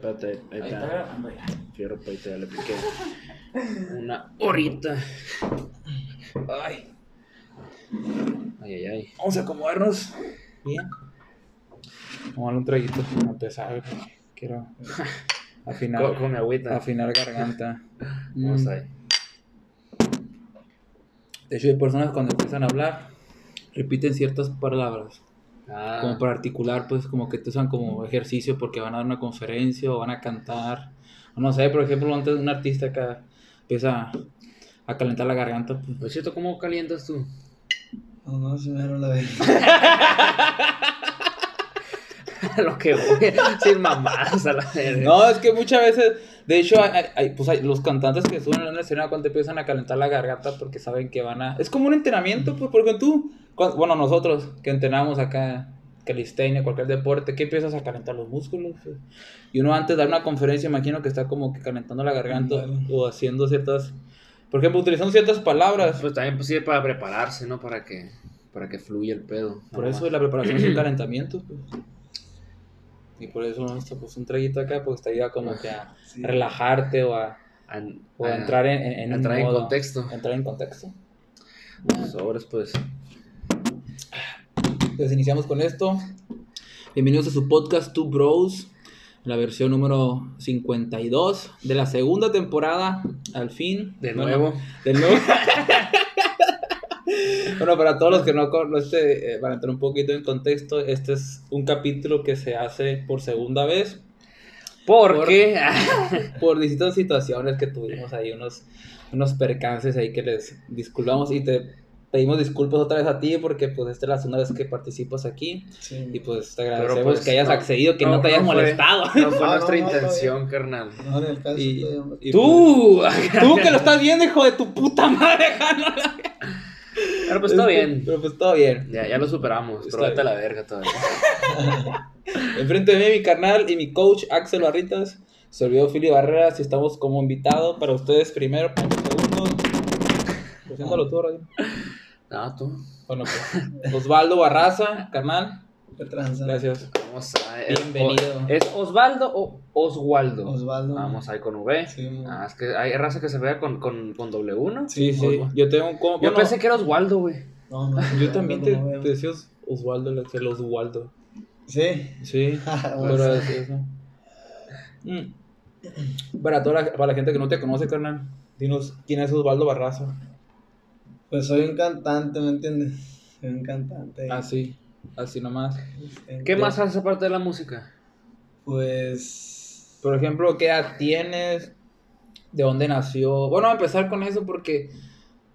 Espérate, ahí Ahí está. está grabando ya. Fierro, pa' ahí te ya le piqué. Una horita. Ay. Ay, ay, ay. Vamos a acomodarnos. Bien. Vamos a darle un traguito para empezar. porque Quiero afinar, Con, con mi agüita. afinar garganta. Vamos Mm. ahí. De hecho, hay personas cuando empiezan a hablar repiten ciertas palabras. Ah, Como para articular, pues como que te usan como ejercicio porque van a dar una conferencia o van a cantar. O no sé, por ejemplo, antes un artista acá empieza a calentar la garganta, pues Oye, Cheto, ¿cómo calientas tú? No, no, si me dieron la vez. Lo que voy. Sin mamadas a la verga. No, es que muchas veces, de hecho, hay, hay- pues hay los cantantes que suben en la escena cuando empiezan a calentar la garganta porque saben que van a... Es como un entrenamiento, pues, porque tú, cuando- bueno, nosotros que entrenamos acá, calistenia, cualquier deporte, que empiezas a calentar los músculos. pues. Y uno antes de dar una conferencia, imagino que está como que calentando la garganta Claro. o haciendo ciertas... Por ejemplo, utilizando ciertas palabras. Pues también pues, sirve para prepararse, ¿no? Para que, para que fluya el pedo. Por eso más. la preparación es un calentamiento, pues. Y por eso esto, pues un traguito acá, pues te ayuda como que a Sí. relajarte o a, o entrar en, en, en un entrar en modo- contexto. Entrar en contexto. Sobres, pues. Entonces iniciamos con esto. Bienvenidos a su podcast Two Bros, la versión número 52 de la segunda temporada, al fin. De Bueno, nuevo. De nuevo. bueno, para todos los que no conocen, eh, para entrar un poquito en contexto, este es un capítulo que se hace por segunda vez ¿Por, Por- qué? por distintas situaciones que tuvimos ahí, unos, unos percances ahí que les disculpamos y te pedimos disculpas otra vez a ti porque pues esta es la segunda vez que participas aquí Sí. y pues te agradecemos pues, que hayas no, accedido, que no, no, te hayas no fue. molestado. No fue No, nuestra no, no, intención, carnal. No, en el caso Y, todavía- y Tú. pues, tú que lo estás viendo, hijo de tu puta madre. Pero pues Este, bien. Pero pues todo bien. Ya, ya lo superamos. Pero vete a la verga todavía. Enfrente de mí mi carnal y mi coach Axel Barritas. Se olvidó Fili Barreras y estamos como invitado para ustedes primero, por segundos. Preséntalo tú, Rodrigo. No, tú. Bueno, pues, Osvaldo Barraza, carnal. ¿Qué tranza? Gracias. Vamos a. es- Bienvenido. ¿Es Osvaldo o Oswaldo? Osvaldo. Vamos ahí con V. Sí. Ah, es que hay raza que se vea con, con, con W, ¿no? Sí, sí. Osvaldo. Yo tengo un compa. Yo bueno, pensé que era Oswaldo, güey. No, no, Yo también te, te decía Os- Osvaldo, el Oswaldo. Sí. Sí. Bueno, pero es eso. Mm. Para, toda la, para la gente que no te conoce, carnal, dinos quién es Osvaldo Barraza. Pues soy un cantante, ¿me entiendes? Soy un cantante. Así, así nomás. ¿Qué más hace aparte de la música? Pues. Por ejemplo, ¿qué edad tienes? ¿De dónde nació? Bueno, a empezar con eso porque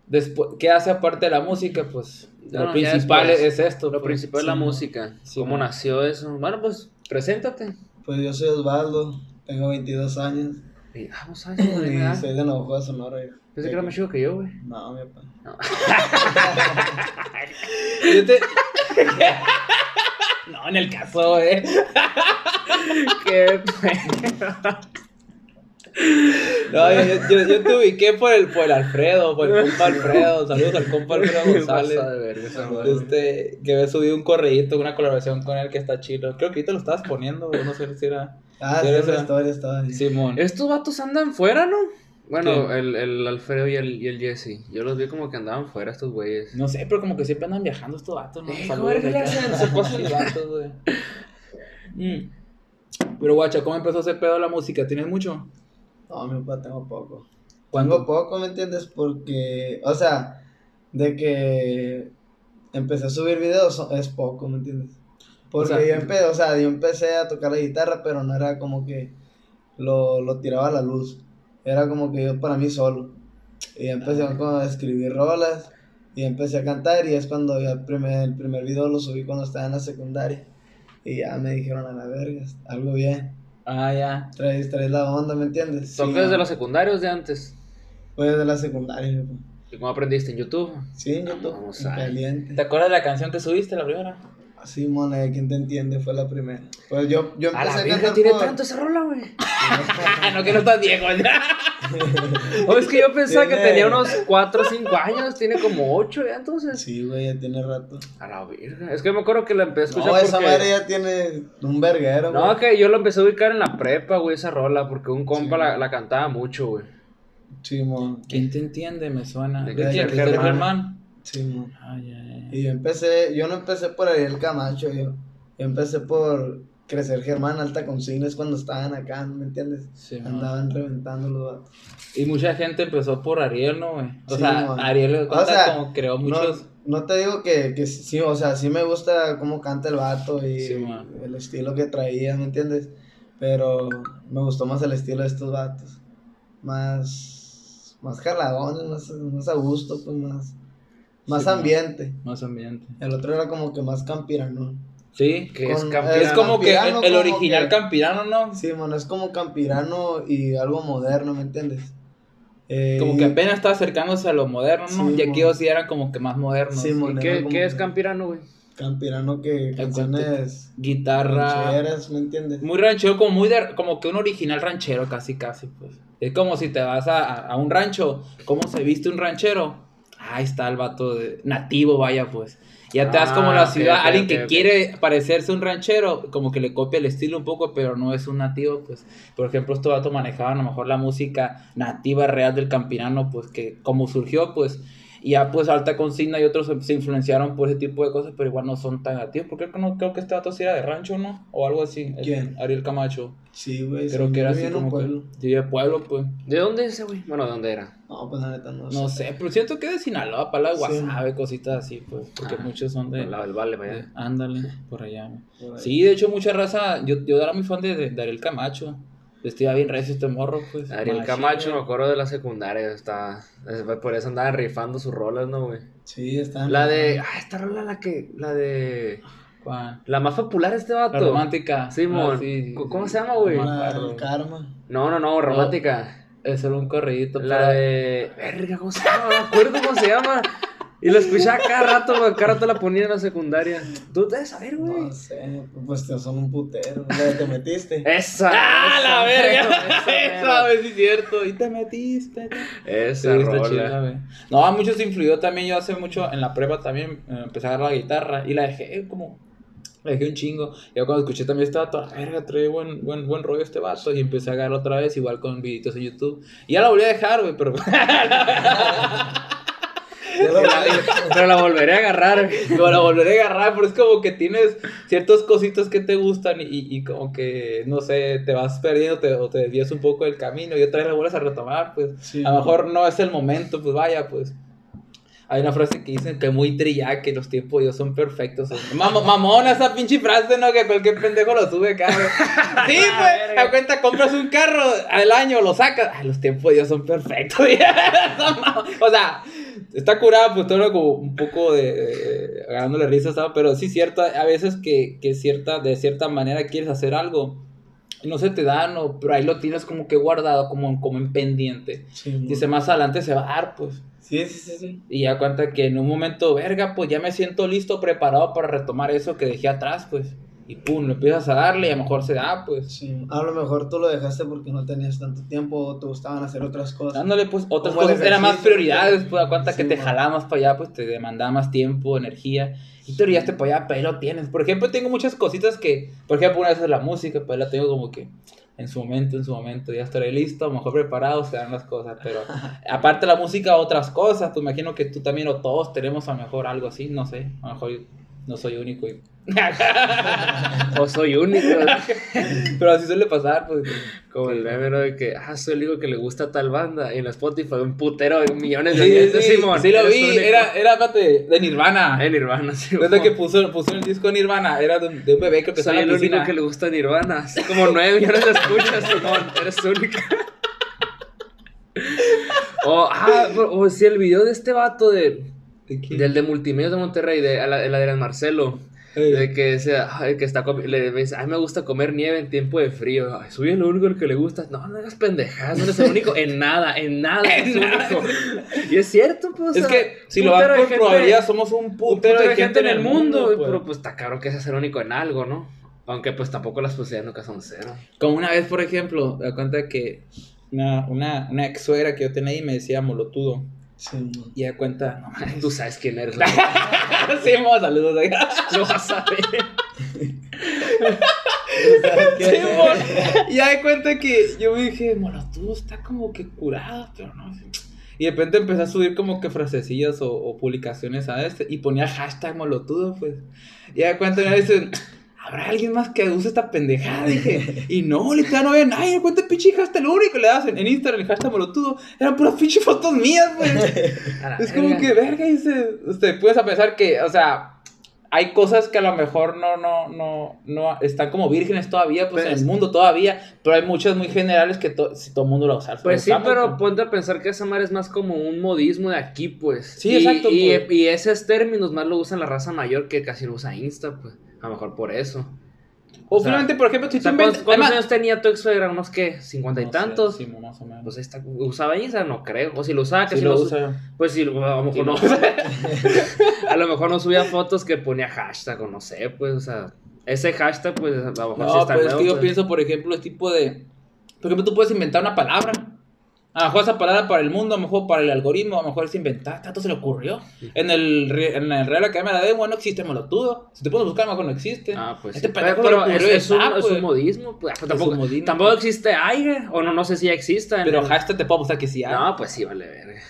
después, ¿qué hace aparte de la música? Pues No, lo principal después. es esto. Lo pues. principal es la música. Sí, ¿Cómo man. nació eso? Bueno, pues, preséntate. Pues yo soy Osvaldo, tengo 22 años. Y, ah, soy de Navajo, Sonora. Pensé que era más chico que yo, güey. No, mi papá. Yo te- no, en el caso, eh. Qué No, yo, yo, yo, te ubiqué por el, por el Alfredo, por el compa Alfredo. Saludos al compa Alfredo González. Este, que había subido un correíto, una colaboración con él que está chido. Creo que ahorita lo estabas poniendo, no sé si era. Ah, Sí, esa historia estaba. Simón. Estos vatos andan fuera, ¿no? Bueno, ¿Qué? el, el Alfredo y el, y el Jesse. Yo los vi como que andaban fuera estos güeyes. No sé, pero como que siempre andan viajando estos vatos, ¿no? Eh, Saludos joder, ¿qué le acá. hacen? Se pasan los vatos, güey. Mm. Pero guacha, ¿cómo empezó ese pedo la música? ¿Tienes mucho? No, mi papá tengo poco. Tengo poco, ¿me entiendes? Porque, o sea, de que empecé a subir videos es poco, ¿me entiendes? Porque O sea, yo, empecé, o sea, yo empecé a tocar la guitarra, pero no era como que lo, lo tiraba a la luz. Era como que yo para mí solo. Y empecé Ah. como a escribir rolas y empecé a cantar y es cuando ya el primer, el primer video lo subí cuando estaba en la secundaria. Y ya me dijeron a la verga, algo bien. Ah, ya. Traes, traes la onda, ¿me entiendes? ¿Tocas Sí, desde los secundarios de antes? Fue desde la secundaria. ¿Y cómo aprendiste en YouTube? Sí, en YouTube. Vamos en a ver. caliente. ¿Te acuerdas de la canción que subiste, la primera? Simón, eh, ¿quién te entiende? Fue la primera. Pues yo, yo A empecé la a, cantar tiene por... tanto esa rola, güey. no, que no estás viejo. O es que yo pensaba que tenía unos 4 o 5 años, tiene como 8 ya entonces. Sí, güey, ya tiene rato. A la verga. Es que me acuerdo que la empecé a escuchar No, esa porque... madre ya tiene un verguero, güey. No, que yo lo empecé a ubicar en la prepa, güey, esa rola, porque un compa Sí. la, la cantaba mucho, güey. Simón, ¿Quién te entiende? Me suena. De ¿De es ¿De Germán. Germán? Simón. Ay, ay, ay. Y yo empecé, yo no empecé por Ariel Camacho, yo, yo empecé por Crecer Germán, Alta Consigna, es cuando estaban acá, ¿me entiendes? Sí, man. Andaban reventando los vatos. Y mucha gente empezó por Ariel, ¿no, güey? O Sí, sea, man. Ariel O sea, como creó muchos. No, no te digo que, que sí, o sea, sí me gusta cómo canta el vato y Sí, el estilo que traía, ¿me entiendes? Pero me gustó más el estilo de estos vatos. Más, más jaladones, más, más a gusto, pues más, más Sí, ambiente. Más ambiente. El otro era como que más campirano. Sí, Que es campirano. es como que el, Campirano, el como original que- campirano, ¿no? Sí, mano, es como campirano y algo moderno, ¿me entiendes? Eh, Como que apenas está acercándose a lo moderno, ¿no? Sí, y aquí sí eran como que más modernos. Sí, mon. ¿Y Era qué, es Campirano, güey? Campirano que canciones Guitarra. rancheras, ¿me entiendes? Muy ranchero, como muy de- como que un original ranchero, casi, casi, pues. Es como si te vas a, a- a un rancho, ¿cómo se viste un ranchero? Ahí está el vato de- nativo, vaya, pues. Ya te das como Ah, la ok, ciudad, alguien que quiere parecerse un ranchero, como que le copia el estilo un poco, pero no es un nativo, pues. Por ejemplo, estos vatos manejaban a lo mejor la música nativa real del campirano, pues, que como surgió, pues. Y ya, pues, Alta Consigna y otros se- se influenciaron por ese tipo de cosas, pero igual no son tan nativos. Porque no, creo que este vato sí era de rancho, ¿no? O algo así. el- ¿Quién? Ariel Camacho. Sí, güey. Creo sí, que era así como pueblo. que. Sí, de pueblo, pues. ¿De dónde es ese, güey? Bueno, ¿de dónde era? No, pues la neta no, No sé, pero siento que de Sinaloa, para la Sí. Guasave, cositas así, pues. Porque Ah, muchos son de. Del lado del Vale, de- vaya. ándale, por allá. Por. Sí, de hecho, mucha raza. Yo, yo era muy fan de, de, de Ariel Camacho. Estaba bien recio este morro, pues. Ariel machín, Camacho, me acuerdo de la secundaria, está... Por eso andaban rifando sus rolas, ¿no, güey? Sí, están. La de... Ah, esta rola, la que... La de... ¿Cuál? La más popular este vato. La romántica. Simón. Ah, sí, sí, ¿Cómo sí. se llama, güey? La karma. No, no, no, romántica. Es solo un corridito. La pero- de... Verga, ¿cómo se llama? No me acuerdo cómo se llama. Y la escuchaba cada rato, güey. Cada rato la ponía en la secundaria. Tú debes saber, güey. No sé, pues te son un putero. La te metiste. Esa. ¡Ah, esa la verga! esa vez sí es cierto. Y te metiste. Esa Sí, está rola. chida, güey. No, a muchos influyó también. Yo hace mucho en la prepa también eh, empecé a agarrar la guitarra y la dejé como. La dejé un chingo. Y yo cuando escuché también vato, "Ah, verga, trae buen, buen, buen rollo este vato. Y empecé a agarrar otra vez, igual con videitos en YouTube. Y ya la volví a dejar, güey, pero. Pero la volveré a agarrar, pero la volveré a agarrar, pero es como que tienes ciertos cositos que te gustan y, y, como que, no sé, te vas perdiendo te- o te desvías un poco del camino y otra vez la vuelves a retomar, pues. Sí, a lo mejor no es el momento, pues vaya, pues. Hay una frase que dicen que muy trillada, que los tiempos de Dios son perfectos. Mam- mamona esa pinche frase, ¿no? Que cualquier pendejo lo sube güey. Sí, pues, a cuenta, compras un carro al año, lo sacas. Ay, los tiempos de Dios son perfectos. O sea, está curado, pues todo como un poco de, de- agarrándole risas, ¿sabes? Pero sí, cierto, a veces que, que cierta, de cierta manera quieres hacer algo no se te da, no, pero ahí lo tienes como que guardado, como, como en pendiente. Sí, Dice, más adelante se va a dar, pues. sí, sí, sí, sí. Y ya cuenta que en un momento, verga, pues ya me siento listo, preparado para retomar eso que dejé atrás, pues. Y pum, lo empiezas a darle y a lo mejor se da, pues. Sí, a lo mejor tú lo dejaste porque no tenías tanto tiempo o te gustaban hacer otras cosas. Dándole, pues, otras cosas, eran más prioridades, pues, a cuenta que Sí, te man. jalaba más para allá, pues, te demandaba más tiempo, energía. Y te orillaste para allá, pero ahí lo tienes. Por ejemplo, tengo muchas cositas que, por ejemplo, una vez es la música, pues la tengo como que en su momento, en su momento, ya estaré listo, mejor preparado, se dan las cosas, pero aparte de la música, otras cosas, pues imagino que tú también o todos tenemos a lo mejor algo así, no sé, a lo mejor no soy único, y- O soy único. pero así suele pasar, pues. Como el meme, ¿no? De que, ah, soy el único que le gusta tal banda. Y en Spotify un putero de millones de Sí, oyentes, sí, Simón. sí lo vi, único. era, era de Nirvana. En Nirvana, sí. Desde que puso, puso el disco Nirvana, era de, un- de un bebé que soy está en el único que le gusta Nirvana. Así como nueve millones de escuchas, Simón. Eres única. O, ah, o sí, el video de este vato de, ¿De del de Multimedia de Monterrey, de, a la- el Adrián Marcelo. De que decía, ay, que está le dice, ay, me gusta comer nieve en tiempo de frío. Ay, soy el único al que le gusta. No, no eres pendejadas, no eres el único. En nada, en nada eres único. Y es cierto, pues. o Es sea, que si lo vas de por gente- probabilidad, somos un un putero de gente en el mundo. pues. Pero pues está caro que seas el único en algo, ¿no? Aunque pues tampoco las posibilidades nunca son cero. Como una vez, por ejemplo, me da cuenta que una, una, una ex suegra que yo tenía ahí me decía molotudo. Sí. Y da cuenta, no mames. Tú sabes quién eres. sí, mo, saludos. Lo vas a ver. Sí, mo. Y da cuenta que yo me dije, molotudo está como que curado, pero no. Y de repente empecé a subir como que frasecillas o, o publicaciones a este y ponía hashtag molotudo, pues. Y da cuenta me dicen, ¿habrá alguien más que use esta pendejada? Dije, y no, literal no había nadie, cuenta pinche hashtag, lo único que le das en, en Instagram, el hashtag molotudo, eran puras pinche fotos mías, pues. La Es como verga. que, verga, dice, usted puedes a pensar que, o sea, hay cosas que a lo mejor no, no, no, no, están como vírgenes todavía, pues, Pues- en el mundo todavía, pero hay muchas muy generales que to- si todo el mundo lo usa. Pues sí, lo usamos, pero pues. ponte a pensar que esa madre es más como un modismo de aquí, pues. Sí, y, exacto, Y, pues. y esos términos más lo usan la raza mayor que casi no usa Insta, pues. A lo mejor por eso. O o sea, simplemente, por ejemplo, si O sea. ¿cuántos, cuántos años tenía tu ex suegra? ¿Unos qué? ¿Cincuenta y No sé, tantos? sí, más o menos. Pues está, ¿usaba Insta? No creo. O si lo usaba, que Sí si lo lo usa. Pues sí, a lo mejor Sí, no. a lo mejor no subía fotos que ponía hashtag o no sé, pues, o sea. Ese hashtag, pues, a lo mejor sí No, está pues es nuevo, que yo pues. pienso, por ejemplo, el tipo de... Por ejemplo, tú puedes inventar una palabra. A lo mejor esa palabra para el mundo, a lo mejor para el algoritmo, a lo mejor es inventar, tanto se le ocurrió. En el, en el Real Academia de la Lengua no existe molotudo. Si te pones a buscar, a lo mejor no existe. Ah, pues Este sí. Pero, se pero es, es un, es pues. un modismo, pues, Es tampoco, un modismo, tampoco pues. existe aire, o no, no sé si ya exista. Pero el- hashtag te puedo mostrar que sí hay. No, pues sí, vale verga.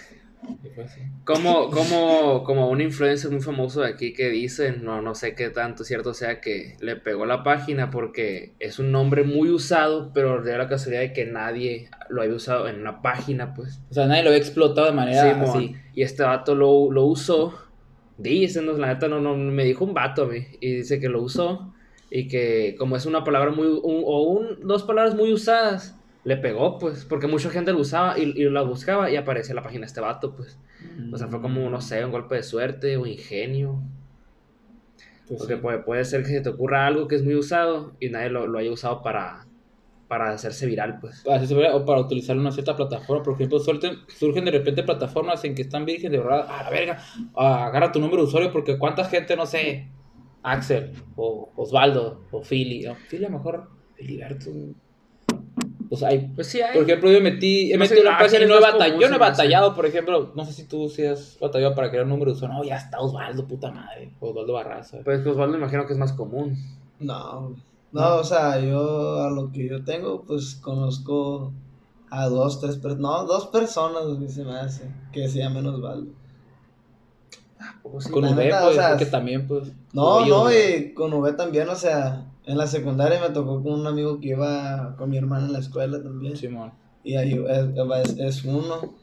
Sí. Como, como, como un influencer muy famoso de aquí que dice, no, no sé qué tanto cierto sea, que le pegó la página porque es un nombre muy usado, pero de la casualidad de que nadie lo había usado en una página, pues. O sea, nadie lo había explotado de manera Simón. así. Y este vato lo, lo usó. Dicen, la neta no, no, me dijo un vato a mí. Y dice que lo usó. Y que como es una palabra muy, un- o un, dos palabras muy usadas, le pegó, pues. Porque mucha gente lo usaba y, y la buscaba y aparecía en la página este vato, pues. O sea, fue como, no sé, un golpe de suerte o ingenio. Pues Porque sí. puede, puede ser que se te ocurra algo que es muy usado y nadie lo, lo haya usado para, para hacerse viral, pues. Así se ve, o para utilizar una cierta plataforma. Por ejemplo, suelten- surgen de repente plataformas en que están virgen de verdad. A la verga, agarra tu número de usuario porque cuánta gente, no sé, Axel, o Osvaldo, o Philly. No, Philly a lo mejor, Filiberto. Pues hay. Pues sí, hay. Por ejemplo, yo metí, he No sé, metido una Axel página y no he batallado. Yo no he batallado, por ejemplo, no sé si tú sí has batallado para crear un número de usuario. No, ya está Osvaldo, puta madre. Osvaldo Barraza. Pues que Osvaldo me imagino que es más común. No, no, o sea, yo a lo que yo tengo, pues conozco a dos, tres personas, no, dos personas, güey, se me hace, que se llaman Osvaldo. Poco sí. Con la V, neta, o pues, sea, porque también, pues. No, no, y con V también, o sea, en la secundaria me tocó con un amigo que iba con mi hermana en la escuela también. Simón. Y ahí es, es, uno.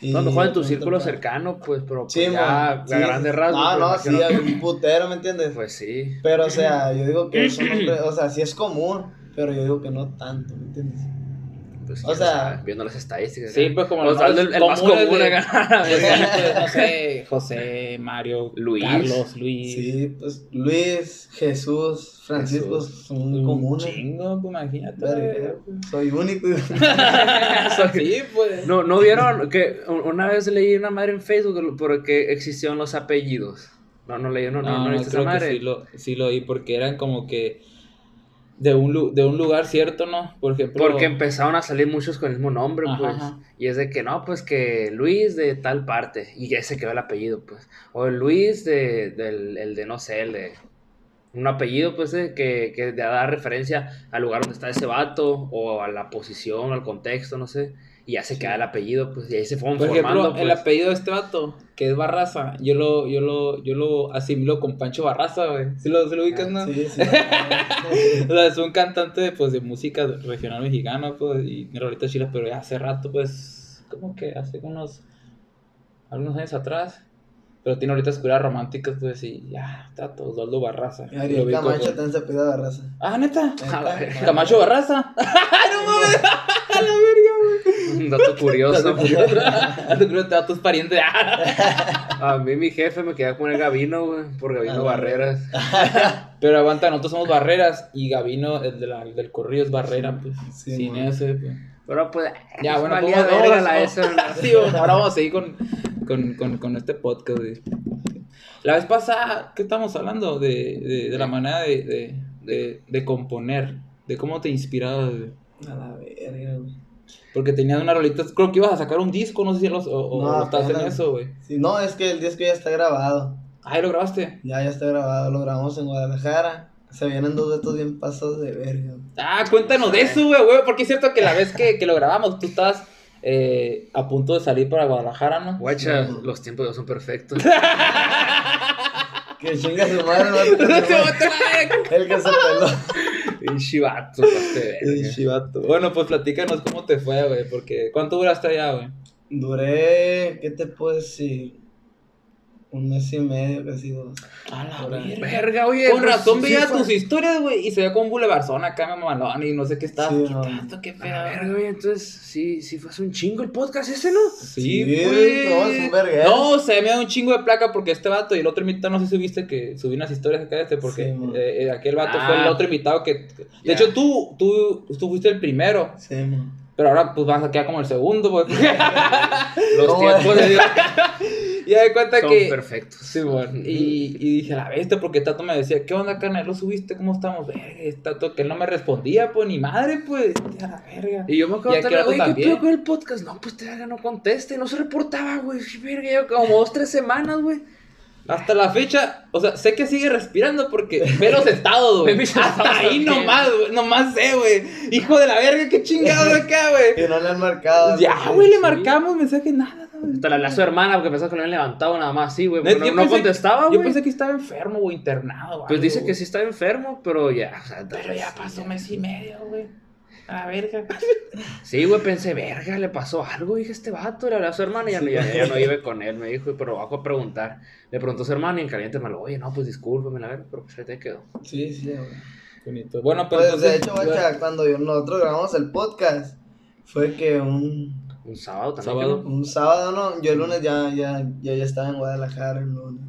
Y lo mejor en tu círculo cercano, pues, pero pues, Sí, ya mon, a sí. grandes rasgos. No, pues, no, sí, hay un putero, ¿me entiendes? Pues sí. Pero, o sea, yo digo que es un hombre, o sea, sí es común, pero yo digo que no tanto, ¿me entiendes? Pues, O sea- viendo las estadísticas. Sí, pues como Osvaldo, el, el más comunes común de- acá. Pues, sí, pues, no sé, José, Mario, Luis. Carlos, Luis. Sí, pues Luis, Jesús, Francisco Jesús. son Un comunes. chingo, pues imagínate. Verga, soy único. sí, pues. No, ¿no vieron que una vez leí una madre en Facebook porque existieron los apellidos? No, no leí, no, no, No, no, no, leíste esa creo que madre. sí lo, sí lo oí porque eran como que de un, lu- de un lugar cierto, ¿no? Por ejemplo. Porque empezaron a salir muchos con el mismo nombre, Ajá, pues. ajá. Y es de que no, pues que Luis de tal parte. Y ya se quedó el apellido, pues. O el Luis de, del el de, no sé, el de. Un apellido, pues, eh, que, que da referencia al lugar donde está ese vato, o a la posición, al contexto, no sé. Y ya se queda el apellido, pues, y ahí se fueron Por formando, ejemplo, el pues. apellido de este vato, que es Barraza, yo lo, yo lo, yo lo asimilo con Pancho Barraza, güey. ¿Sí lo, sí lo ubicas, no? Ah, Sí, sí. O sea, es un cantante pues de música regional mexicana, pues, y ahorita chile, pero ya hace rato, pues, como que hace unos algunos años atrás. Pero tiene ahorita oscuridades románticas, pues, y ya, trato, Osvaldo Barraza. Y Ariel Camacho pues. también se pide de raza. Ah, neta. A la verga. Camacho Barraza. ¡Ay, no mames! A la verga, güey. Un dato curioso. Dato curioso, te tus parientes. A mí mi jefe me quería poner Gavino, güey, por Gavino Ah, Barreras. Pero aguanta, nosotros somos barreras y Gavino, el de la- el del corrido, es barrera, pues. Sí, sin man. ese, pues. Pero pues, Ya, bueno, valía ¿cómo- verga vamos- la. ¿no? Sí, bueno, ahora vamos a seguir con, con, con, con este podcast, güey. La vez pasada, ¿qué estamos hablando? De, de, de la manera de, de, de, de componer, de cómo te inspirabas. A la verga, güey. Porque tenías una rolita, creo que ibas a sacar un disco, no sé si los, o, o- No, o estás en eso, güey. Sí, no, es que el disco ya está grabado. Ahí lo grabaste. Ya, ya está grabado. Lo grabamos en Guadalajara. Se vienen dos vetos bien pasados de verga. Ah, cuéntanos de eso, güey, güey, porque es cierto que la vez que, que lo grabamos, tú estabas eh, a punto de salir para Guadalajara, ¿no? Guacha, Sí. los tiempos ya son perfectos. Que chinga su madre, no El que se peló. Y chivato, paste El chivato. Bueno, pues platícanos cómo te fue, güey, porque ¿cuánto duraste allá, güey? Duré, ¿qué te puedo decir? Un mes y medio, casi dos. A la verga. Verga, oye. Con pues, razón sí veía fue- tus historias, güey, y se ve como un bulevarzón acá, mamalón, y no sé qué estás. Sí, ¿Qué no. tanto? ¿Qué A la pedo? verga, oye, entonces sí, sí fue hace un chingo el podcast ese, ¿no? Sí, Sí, güey. no, es un verguero. No, se me da un chingo de placa porque este vato y el otro invitado, no sé si viste que subí unas historias acá de este, porque Sí, eh, eh, aquel vato Ah. fue el otro invitado que... De hecho, tú, tú, tú fuiste el primero, Sí, man. Pero ahora pues vas a quedar como el segundo, porque Los ¿Cómo tiempos de Dios ya de cuenta son que... perfectos. Sí, bueno, y, y dije, la bestia, porque Tato me decía, ¿qué onda, carnal? ¿Lo subiste? ¿Cómo estamos? Verga, Tato, que él no me respondía, pues, ni madre, pues, a la verga. Y yo me acuerdo Y de vato oye, ¿qué pedo con el podcast? No, pues te verga, no conteste, no se reportaba, güey. Verga, yo como dos, tres semanas, güey. Hasta la fecha, o sea, sé que sigue respirando porque ve los estados, güey. Hasta ahí nomás, güey, nomás sé, güey. Hijo de la verga, qué chingado acá, güey. Y no le han marcado. Ya, güey, le sí. marcamos mensaje, nada, güey. Hasta la hablé a su hermana porque pensaba que lo habían levantado nada más así, güey. Yo No, no contestaba, Yo güey. pensé que estaba enfermo o internado, güey. Pues dice que sí está enfermo, pero ya. o sea, Pero ya pasó mes y medio, güey. A la verga. Sí, güey, pensé, verga, le pasó algo, dije este vato, le hablé a su hermana y ya, no- ya, ya no iba con él, me dijo, pero bajo a preguntar. Le preguntó a su hermana y en caliente me lo, oye, no, pues discúlpame, la verga, pero pues ahí te quedó. Sí, sí, güey. Bonito. Bueno, pero Pues de hecho, cuando yo- nosotros grabamos el podcast, fue que un, Un sábado también. Sábado. un sábado, ¿no? Yo el lunes ya, ya, ya, ya estaba en Guadalajara el lunes.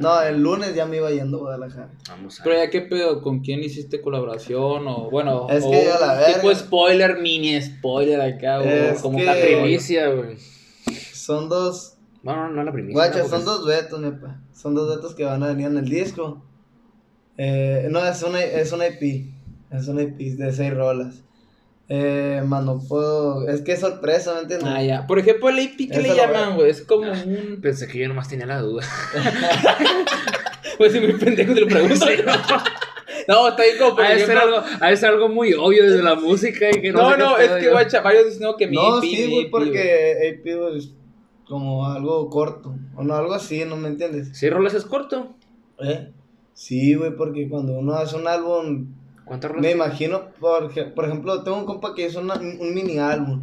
No, el lunes ya me iba yendo a Guadalajara. Vamos a Pero ya qué pedo, ¿con quién hiciste colaboración? O bueno, Es o que a la verga. tipo spoiler, mini spoiler acá, o Es como que- La primicia, güey. Son dos, No, no, no la primicia. guacha, son dos duetos, nepa. Son dos duetos que van a venir en el disco. Eh, no, es una, es una EP. Es una EP de seis rolas. Eh, más no puedo. Es que es sorpresa, ¿me entiendes? Ah, ya. Por ejemplo, el AP, ¿qué Eso le llaman, güey? Es como un. Pensé que yo nomás tenía la duda. Pues si muy pendejo te lo pregunto. no, está bien como por ejemplo- algo, de ser algo muy obvio desde la música y que no No, sé no, es que, yo. guacha, varios dicen no, que mi No, EP, sí, güey, porque EP es como algo corto. O no, algo así, ¿no me entiendes? ¿Sí, rolas es corto? ¿Eh? Sí, güey, porque cuando uno hace un álbum, ¿Cuántas rolas? me imagino, por, por ejemplo, tengo un compa que hizo una- un mini álbum.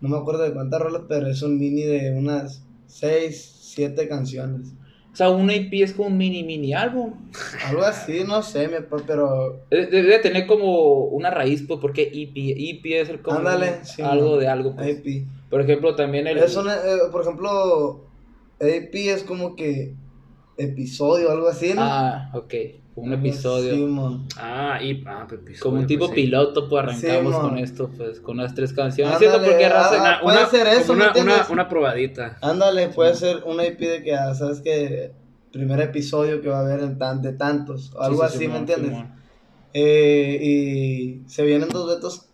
No me acuerdo de cuántas rolas, pero es un mini de unas 6, 7 canciones. O sea, un EP es como un mini, mini álbum. Algo así, no sé, mi papá, pero Debe debe tener como una raíz, pues, porque EP, EP es el como Ándale, sí, algo no. de algo. pues. EP. Por ejemplo, también el. Es una, eh, por ejemplo, EP es como que episodio, algo así, ¿no? Ah, ok. Un Algo episodio. Ah, y. Ah, pues, episodio, Como un tipo pues, piloto, pues arrancamos Sí, con esto, pues, con las tres canciones. Ándale, ¿Cierto? Porque ah, raza. Una, puede una- ser eso, como ¿me una, una, entiendes? una probadita. Ándale, puede ser una EP de que, ah, sabes que primer episodio que va a haber en tan, de tantos, o algo Sí, sí, así, ¿me entiendes? Eh, y se vienen dos vetos.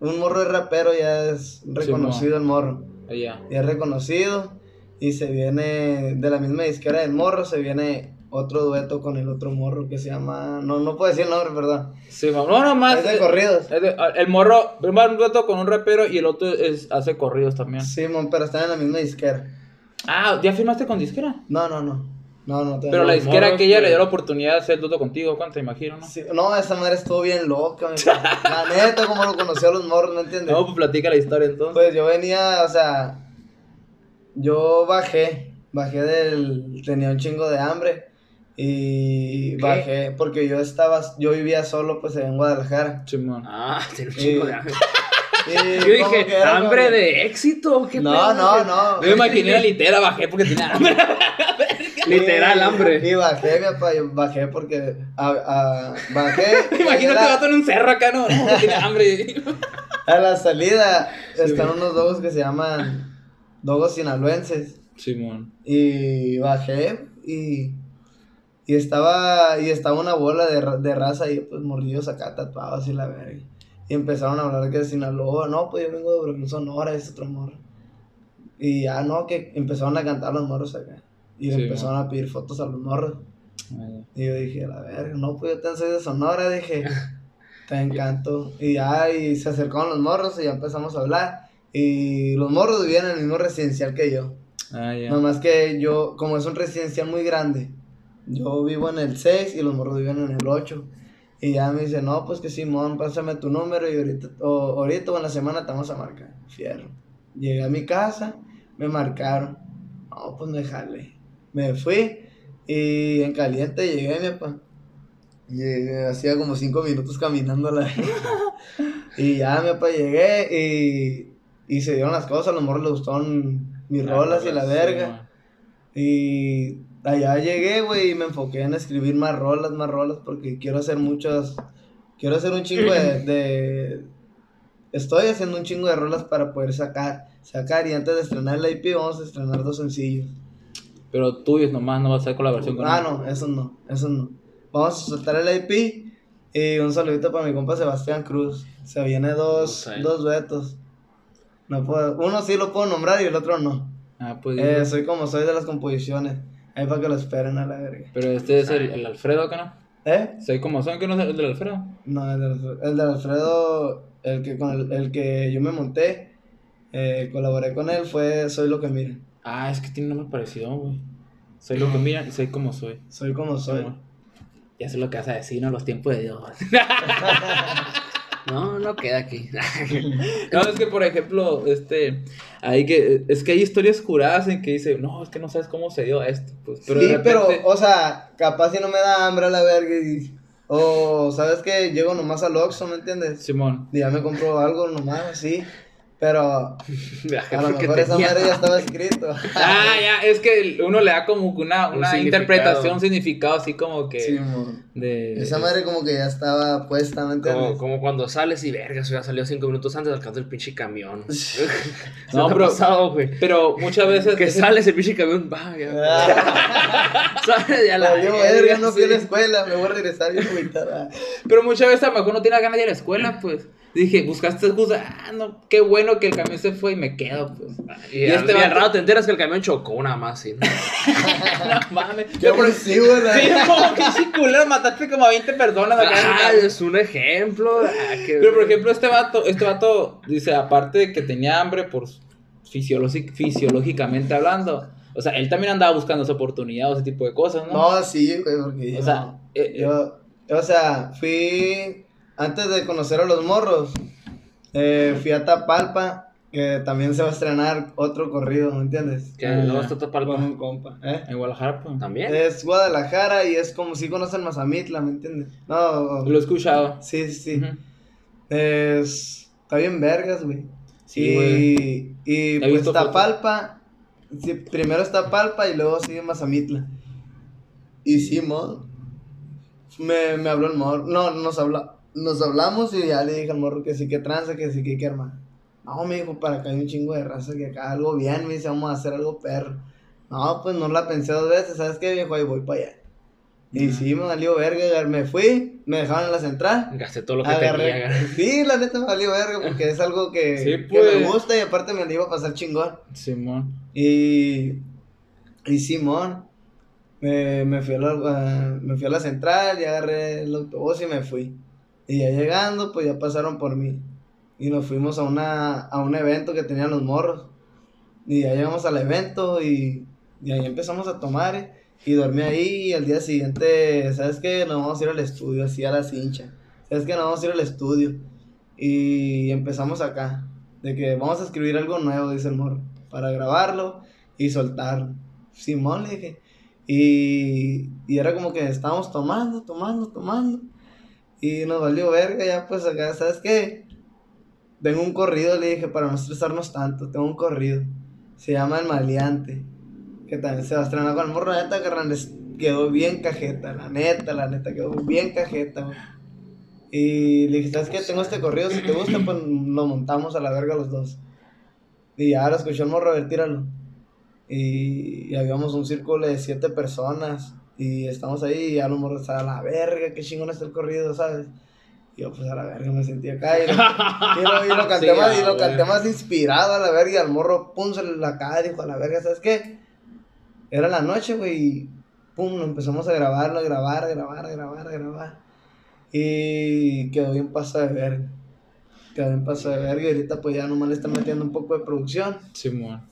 Un morro de rapero ya es reconocido el morro. Allá. Ya es reconocido. Y se viene de la misma disquera del morro, se viene otro dueto con el otro morro que se llama. No, no puedo decir el nombre, perdón. Sí, no, no más. Es de corridos. es de- el morro, primero un rato con un rapero y el otro es, hace corridos también. Simón, pero están en la misma disquera. Ah, ¿ya firmaste con disquera? No, no, no. No, no, Pero no. la disquera morros, que ella le dio la oportunidad de hacer dueto contigo, ¿cuánto te imagino, no? Sí, no, esa madre estuvo bien loca, mi. La neta, como lo conoció a los morros, ¿no entiendes? No, pues platica la historia entonces. Pues yo venía, o sea, yo bajé, bajé del, tenía un chingo de hambre y ¿Qué? bajé porque yo estaba, yo vivía solo pues en Guadalajara. Simón. Ah, tiene un chingo de hambre. Yo dije, hambre como- de éxito. ¿qué No, pedo? no, no. Yo me imaginé la litera, bajé porque tenía hambre. Literal, hambre. Y bajé, mi papá, yo bajé porque. A, a- bajé. Que la- vato en un cerro acá, ¿no? No, tenía hambre. A la salida están unos dogos que se llaman dogos sinaloenses. Simón. Y bajé y. Y estaba, y estaba una bola de, de raza y pues morrillos acá tatuados y la verga. Y empezaron a hablar que de Sinaloa, no, pues yo vengo de Obregón, Sonora, es otro morro. Y ya no, que empezaron a cantar los morros acá. Y Sí, empezaron a pedir fotos a los morros. Y yo dije, la verga, no, pues yo también soy de Sonora, dije, te encanto. Y ya, y se acercaron los morros y ya empezamos a hablar. Y los morros vivían en el mismo residencial que yo. Ah, ya. Nomás que yo, como es un residencial muy grande, yo vivo en el 6 y los morros viven en el 8. Y ya me dice, no, pues que Simón, pásame tu número y ahorita o, ahorita o en la semana te vamos a marcar. Fierro. Llegué a mi casa, me marcaron. No, pues me jalé. Me fui y en caliente llegué, mi papá. Llegué, hacía como 5 minutos caminando la Y ya, mi papá, llegué y, y se dieron las cosas, a los morros les gustaron mis rolas y la verga. Y allá llegué, güey, y me enfoqué en escribir más rolas, más rolas, porque quiero hacer muchas. Quiero hacer un chingo de, de- Estoy haciendo un chingo de rolas para poder sacar. Sacar, y antes de estrenar el IP, vamos a estrenar dos sencillos. Pero tuyos nomás, no vas a hacer colaboración con Ah, no, eso no, eso no. Vamos a soltar el IP. Y un saludito para mi compa Sebastián Cruz. Se viene dos, dos duetos. No puedo, uno sí lo puedo nombrar y el otro no. Ah, pues. Eh, soy como soy de las composiciones. Ahí para que lo esperen a la verga. Pero este es el, el Alfredo acá, ¿no? ¿Eh? Soy como son, que no es el del Alfredo. No, el de Alfredo, el de Alfredo, el que, con el, el que yo me monté, eh, colaboré con él, fue Soy lo que miren. Ah, es que tiene un nombre parecido, güey. Soy lo que miran y soy como soy. Soy como soy. Simón. Ya sé lo que vas a decir, ¿no? Los tiempos de Dios. No, no queda aquí. No, es que, por ejemplo, este, hay que, es que hay historias juradas en que dice, no, es que no sabes cómo se dio esto, pues, pero sí, repente, pero, o sea, capaz si no me da hambre a la verga y... O, ¿sabes que Llego nomás al Oxxo, ¿me entiendes? Simón, Y ya me compro algo nomás, así. Pero a lo porque mejor esa madre ya estaba escrito. ah, ya, es que uno le da como que una, Un una significado. interpretación, un significado así como que, Sí, de, Esa madre como que ya estaba puesta, ¿me entiendes? Como, como cuando sales y vergas, ya salió cinco minutos antes alcanzó el pinche camión. No, pero- pasado, güey. pero muchas veces, Que sales el pinche camión, va, ya. Ah. Sales ya la Valió verga, no fui a la sí. escuela, me voy a regresar bien agüitada. pero muchas veces a lo mejor no tienes ganas de ir a la escuela, pues, dije, buscaste excusa, ah, no, qué bueno que el camión se fue y me quedo, pues, Y, este vato- rato te enteras que el camión chocó nada más, sí. ¿no? no mames, Qué sí, Sí, como que culero, mataste como a 20 personas acá Ah, es un ejemplo. ah, Pero por ejemplo, este vato, este vato dice, aparte de que tenía hambre por fisiologi- fisiológicamente hablando, o sea, él también andaba buscando esa oportunidad o ese tipo de cosas, ¿no? No, sí, güey, porque o sea, eh, eh, yo, o sea, fui, antes de conocer a los morros, eh, fui a Tapalpa, que también se va a estrenar otro corrido, ¿me entiendes? que no está tapado Con un compa, ¿eh? en Guadalajara, pues. también. Es Guadalajara y es como si conocen Mazamitla, ¿me entiendes? No, Lo he escuchado. sí, sí, sí. Es, está bien vergas, güey. Sí, güey. y, y pues. Tapalpa, sí, primero está Palpa y luego sigue Mazamitla. Y sí, mo, me, me habló el morro, no, nos habla, nos hablamos y ya le dije al morro que sí que tranza, que sí que que armar. No, me dijo, para acá hay un chingo de raza que acá algo bien, me dice, vamos a hacer algo perro. No, pues no la pensé dos veces, ¿sabes qué, viejo? Ahí voy para allá. Y sí, me valió verga, me fui, me dejaron en la central. Gasté todo lo que Agarré. tenía. Sí, la neta me valió verga porque es algo que, Sí, que me pues. gusta y aparte me lo iba a pasar chingón. Simón. Y, y Simón, me, me, fui a la, me fui a la central y agarré el autobús y me fui. Y ya llegando, pues ya pasaron por mí. Y nos fuimos a, una, a un evento que tenían los morros. Y ya llegamos al evento y, y ahí empezamos a tomar. eh, Y dormí ahí y al día siguiente, ¿sabes qué? Nos vamos a ir al estudio, así a la cincha. ¿Sabes qué? Nos vamos a ir al estudio. Y empezamos acá. De que vamos a escribir algo nuevo, dice el morro. Para grabarlo y soltarlo. Simón le dije. Y, y era como que estábamos tomando, tomando, tomando. Y nos valió verga, ya pues acá, ¿sabes qué? tengo un corrido, le dije, para no estresarnos tanto, tengo un corrido. Se llama El Maleante. Que también se va a estrenar con el morro, neta, carnal, quedó bien cajeta, la neta, la neta, quedó bien cajeta. Y le dije, ¿sabes qué? Tengo este corrido, si te gusta, pues lo montamos a la verga los dos. Y ya lo escuchó el morro, a ver, tíralo. Y, y habíamos un círculo de siete personas. Y estamos ahí y ya los morros a la verga, qué chingón está el corrido, ¿sabes? Y yo, pues a la verga me sentí acá. Y lo, y lo, y lo canté, Sí, más, y a lo canté más inspirado a la verga. Y al morro, pum, se la cara, dijo a la verga, ¿sabes qué? Era la noche, güey, y pum, empezamos a grabarlo, a grabar, a grabar, a grabar, a grabar. Y quedó bien pasado de verga. Quedó bien pasado de verga. Y ahorita, pues ya nomás le están metiendo un poco de producción Simón.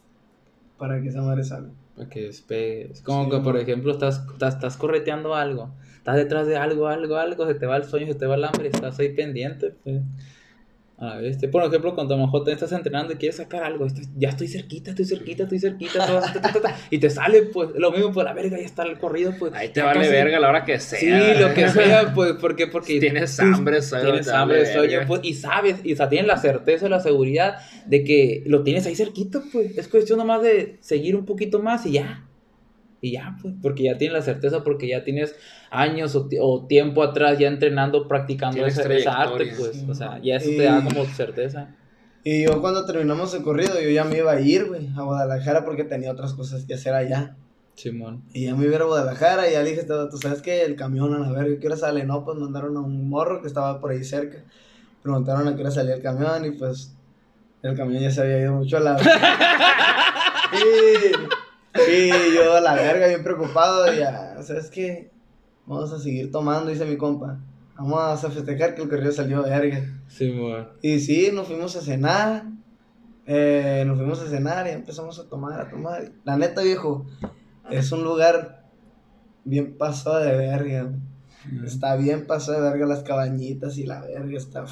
para que esa madre salga. Para que despegue. Es como Sí, que, por ejemplo, estás, estás, estás correteando algo. Estás detrás de algo, algo, algo. Se te va el sueño, se te va el hambre. Estás ahí pendiente, pues. A ver, este, por ejemplo, cuando a lo mejor te estás entrenando y quieres sacar algo, estás- ya estoy cerquita, estoy cerquita, estoy cerquita, ta, ta, ta, ta, ta, y te sale, pues, lo mismo por la verga, ya está el corrido, pues. Ahí te vale casi- verga la hora que sea. Sí, lo que sea, pues, porque, porque Tienes hambre, sueño, Tienes hambre, sueño, pues, y sabes, y o sea, tienes la certeza, la seguridad de que lo tienes ahí cerquito, pues. Es cuestión nomás de seguir un poquito más y ya. Y ya, pues, porque ya tienes la certeza, porque ya tienes años o, o tiempo atrás ya entrenando, practicando esa, esa arte, pues. O sea, ya eso Y- te da como certeza. Y yo cuando terminamos el corrido, yo ya me iba a ir, güey, a Guadalajara porque tenía otras cosas que hacer allá. Simón. Y ya me iba a ir a Guadalajara y ya le dije, tú tú sabes que el camión a la verga, ¿qué hora sale? No, pues mandaron a un morro que estaba por ahí cerca. Preguntaron a qué hora salía el camión y pues el camión ya se había ido mucho a la y, y yo a la verga, bien preocupado, y ya, ¿sabes qué? Vamos a seguir tomando, dice mi compa. Vamos a festejar que el corrido salió verga. Simón. Y sí, nos fuimos a cenar. eh, nos fuimos a cenar y empezamos a tomar, a tomar. La neta, viejo, es un lugar bien pasado de verga. Está bien pasado de verga las cabañitas y la verga está.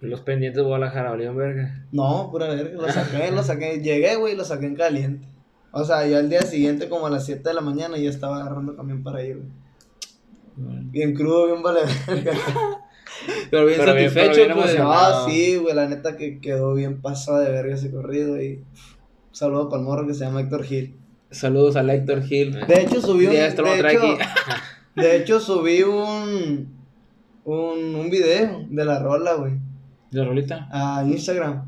Los pendientes de Guadalajara, verga. No, pura verga. Lo saqué, lo saqué. Llegué, güey, y lo saqué en caliente. O sea, yo al día siguiente, como a las 7 de la mañana, ya estaba agarrando camión para ir, güey. Bien crudo, bien vale verga. Pero bien Pero bien- satisfecho, pero bien pues. No, sí, güey, la neta que quedó bien pasado de verga ese corrido y un saludo para el morro que se llama Héctor Gil. Saludos a Héctor Gil. De hecho subí un de, hecho, de subí un un, un video de la rola, güey, ¿La rolita? a Instagram.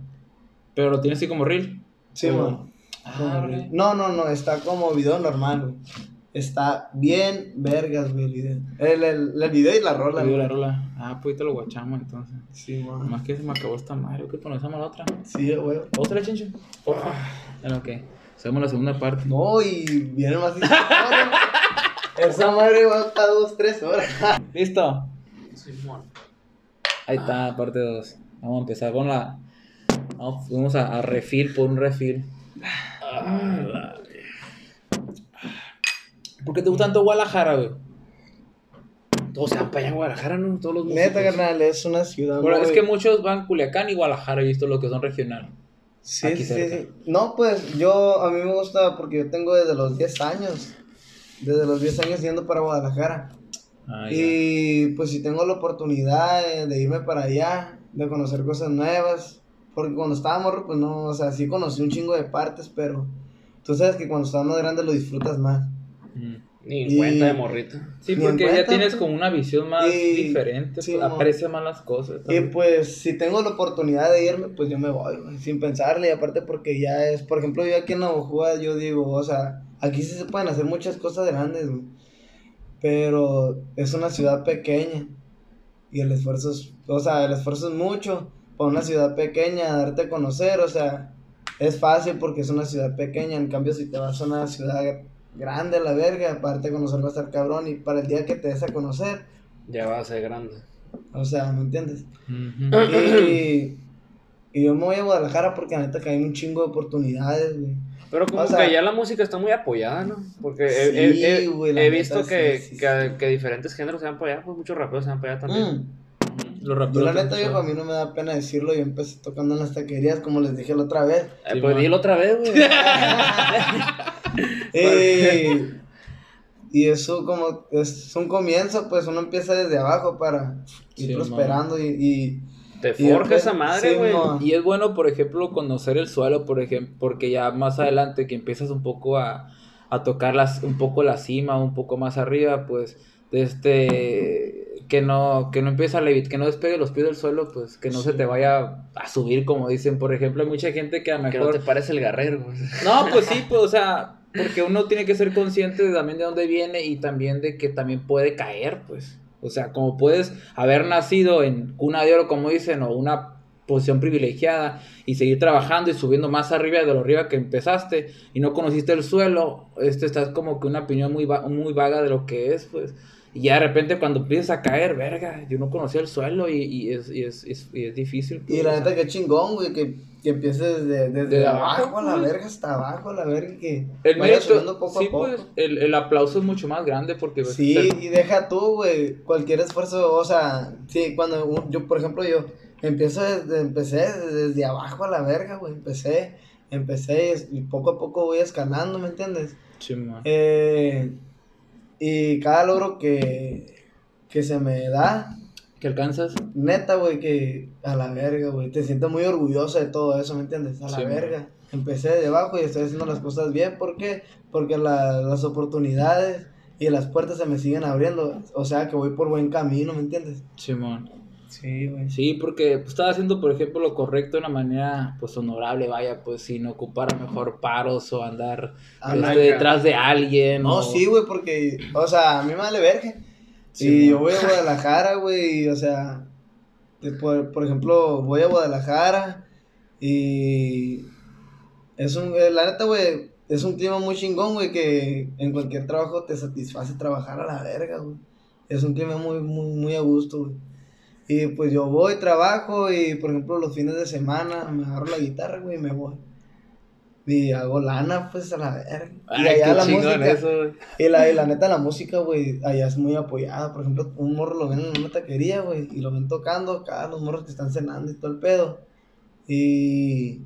Pero lo tienes así como reel. Sí, man. Ah, no, no, no, está como video normal, güey. Está bien vergas, güey, el video. El, el, el video y la rola, güey. la rola. Ah, pues ahorita lo guachamos entonces. Sí, man. Más que se me acabó esta madre. ¿Qué ponemos? ¿Hacemos la otra? Sí, güey. ¿Otra, chincho? Porfa. En lo que. Hacemos la segunda parte. No, y viene más. Esa madre va hasta dos, tres horas. ¿Listo? Ahí está, parte 2. Vamos a empezar con la. Vamos, vamos a, a refil por un refil. ¿Por qué te gusta tanto Guadalajara, güey? Todos se van para allá a Guadalajara, ¿no? Todos los Neta, músicos. carnal, es una ciudad Bueno, muy- es que muchos van Culiacán y Guadalajara, he visto lo que son regional. Sí, aquí sí, cerca. sí. No, pues yo, a mí me gusta porque yo tengo desde los 10 años. Desde los 10 años yendo para Guadalajara. Ah, ya. y pues si tengo la oportunidad de, de irme para allá, de conocer cosas nuevas. Porque cuando estaba morro, pues no, o sea, sí conocí un chingo de partes, pero tú sabes que cuando estás más grande lo disfrutas más. Mm. Ni en Y- cuenta de morrito. Sí, porque ya tienes como una visión más Y- diferente, sí, pues, más las cosas. Y pues si tengo la oportunidad de irme, pues yo me voy, sin pensarle. Y aparte porque ya es, por ejemplo, yo aquí en Navajoa, yo digo, o sea, aquí sí se pueden hacer muchas cosas grandes. Pero es una ciudad pequeña. Y el esfuerzo es, o sea, el esfuerzo es mucho para una ciudad pequeña, darte a conocer, o sea, es fácil porque es una ciudad pequeña. En cambio, si te vas a una ciudad grande, a la verga, aparte de conocer va a estar cabrón. Y para el día que te des a conocer, Ya va a ser grande. o sea, ¿me entiendes? Y, y yo me voy a Guadalajara porque la neta que hay un chingo de oportunidades, güey. Pero como O sea- que ya la música está muy apoyada, ¿no? Porque he, Sí, he- he- visto que, sí, que, diferentes géneros se van para allá, pues muchos raperos se van para allá también. Mm. Los Yo raperos la neta, viejo, a mí no me da pena decirlo. Yo empecé tocando en las taquerías, como les dije la otra vez. Eh, Sí, pues dilo otra vez, güey. Eh, y eso como es un comienzo, pues uno empieza desde abajo para ir Sí, prosperando y, y, Te Y forja esa madre, sí, güey. Y es bueno, por ejemplo, conocer el suelo, por ejemplo, porque ya más adelante que empiezas un poco a, a tocar las, un poco la cima, un poco más arriba, pues, este, que no, que no empieza a levit, que no despegue los pies del suelo, pues, que no se te vaya a subir, como dicen, por ejemplo, hay mucha gente que a lo Que mejor... no te parece el guerrero, güey. No, pues sí, pues, o sea, porque uno tiene que ser consciente de- también de dónde viene y también de que también puede caer, pues. O sea, como puedes haber nacido en cuna de oro, como dicen, o una posición privilegiada y seguir trabajando y subiendo más arriba de lo arriba que empezaste y no conociste el suelo, este estás como que una opinión muy, va- muy vaga de lo que es, pues. Y ya de repente cuando empiezas a caer, verga, yo no conocía el suelo y, y es, y, es, es- y es difícil. pues, Y la o sea. neta, que chingón, güey, que, que empieces desde, desde Desde abajo, a la güey. verga hasta abajo, a la verga, que El vaya mérito, poco sí, a poco. pues, el, el aplauso es mucho más grande porque... pues, Sí, y deja tú, güey, cualquier esfuerzo, o sea, sí, cuando un- yo, por ejemplo, yo empiezo desde, empecé desde abajo a la verga, güey, empecé, empecé y poco a poco voy escalando, ¿me entiendes? Sí, man. Eh, y cada logro que, que se me da, ¿Qué alcanzas? neta, güey, que a la verga, güey, te siento muy orgulloso de todo eso, ¿me entiendes? A la Sí, man. verga. Empecé de abajo y estoy haciendo las cosas bien, ¿por qué? Porque la- las oportunidades y las puertas se me siguen abriendo, o sea que voy por buen camino, ¿me entiendes? Simón. Sí, güey. Sí, porque pues, estaba haciendo, por ejemplo, lo correcto de una manera, pues, honorable, vaya, pues, sin ocupar mejor paros o andar Ah, este, detrás de alguien. No, o- sí, güey, porque, o sea, a mí me vale verga. Sí, y yo voy a Guadalajara, güey, o sea, de- por, por ejemplo, voy a Guadalajara y es un, eh, la neta, güey, es un clima muy chingón, güey, que en cualquier trabajo te satisface trabajar a la verga, güey. Es un clima muy, muy, muy a gusto, güey. Y pues yo voy, trabajo y, por ejemplo, los fines de semana me agarro la guitarra, güey, y me voy. Y hago lana, pues, a la verga. Y allá la música, eso, y la, y la neta, la música, güey, allá es muy apoyada. Por ejemplo, un morro lo ven en una taquería, güey, y lo ven tocando acá, los morros que están cenando y todo el pedo. Y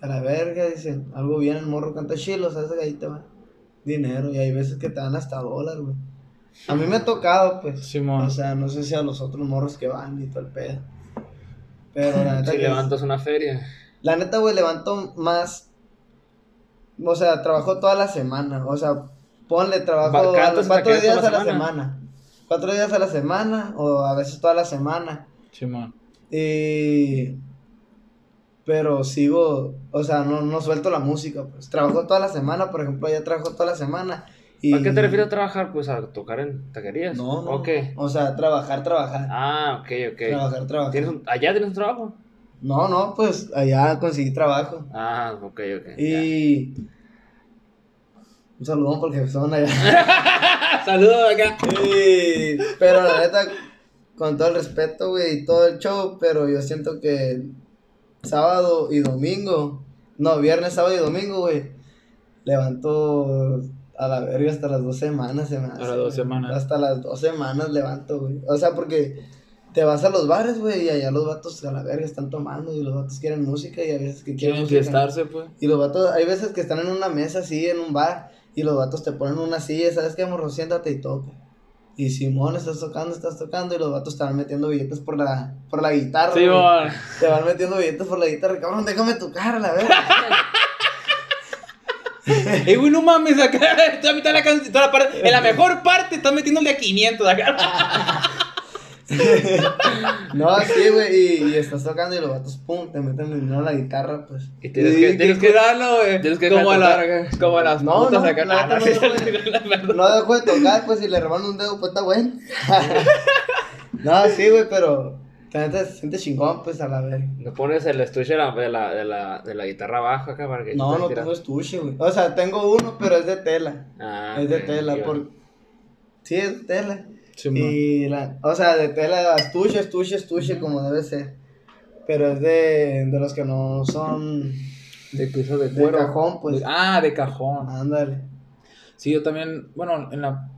a la verga, dicen, algo bien, el morro canta chilo, ¿sabes? Ahí te va dinero, y hay veces que te dan hasta dólar, güey. A mí me ha tocado, pues. Simón. O sea, no sé si a los otros morros que van y todo el pedo. Pero la neta, Si que- levantas una feria. la neta, güey, levanto más. O sea, trabajo toda la semana. O sea, ponle trabajo a ¿cantas los cuatro días a la la semana? semana. Cuatro días a la semana, o a veces toda la semana. Simón. Y. Pero sigo, o sea, no, no suelto la música, pues. Trabajo toda la semana, por ejemplo, ya trabajo toda la semana. Y... ¿A qué te refieres a trabajar? Pues a tocar en taquerías. No, no. ¿O qué? O sea, trabajar, trabajar. Ah, ok, ok. Trabajar, trabajar. ¿Tienes un- ¿Allá tienes un trabajo? No, no, pues allá conseguí trabajo. Ah, ok, ok. ya. Y. Un saludón porque son allá. Saludos acá. Y- pero la neta, con todo el respeto, güey, y todo el show, pero yo siento que sábado y domingo, no, viernes, sábado y domingo, güey, levanto a la verga hasta las dos semanas, se me hace, las dos semanas. Hasta las dos semanas levanto, güey. O sea, porque te vas a los bares, güey, y allá los vatos a la verga están tomando y los vatos quieren música y a veces que quieren Quieren fiestarse, pues. Y los vatos, hay veces que están en una mesa así, en un bar, y los vatos te ponen una silla, ¿sabes qué, morro? Siéntate y toca. Y Simón, estás tocando, estás tocando, y los vatos te van metiendo billetes por la, por la guitarra. güey. Simón. Te van metiendo billetes por la guitarra, cabrón, déjame tocar, a la verga. Ey, güey, no mames, acá está a mitad de la canción, toda la parte, en la mejor parte estás de a 500 acá. no, sí, güey, y, y estás tocando, y los vatos, pum, te meten el dinero a la guitarra, pues. Y tienes que, tienes que, darlo, güey. tienes que como, a la, como a las No, putas no, acá. la Ah, no, no. No dejo de tocar, pues, si le reban un dedo, pues está bueno. no, sí, güey, pero, la neta se siente chingón, pues, a la verga. Le pones el estuche de la, de la, de la, de la guitarra abajo acá para que... No, no tengo estuche, güey. O sea, tengo uno, pero es de tela. Ah, es de tela, por... Sí, es de tela. Simón. y la... O sea, de tela, estuche, estuche, estuche, como debe ser. Pero es de, de los que no son De piso de de cuero. cajón, pues. De- ah, de cajón. Ándale. Sí, yo también, bueno, en la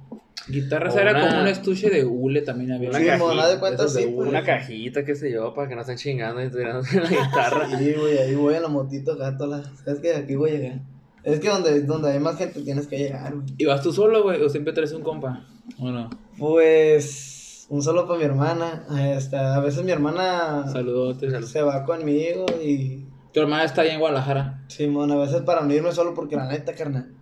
guitarra O esa era una- como un estuche de hule también había. Una Sí, cajita, de cuenta de hule. pues. Una cajita, qué sé yo, para que no estén chingando y tirándose la guitarra. Sí, güey, ahí voy en la motito toda la... ¿Sabes que Aquí voy a llegar. Es que donde, donde hay más gente tienes que llegar, güey. ¿Y vas tú solo, güey? ¿O siempre traes un compa? ¿O no? Pues... Un solo para mi hermana. Este, a veces mi hermana Saludotes. se va conmigo y. Tu hermana está ahí en Guadalajara. Simón, a veces para no irme solo porque la neta, carnal.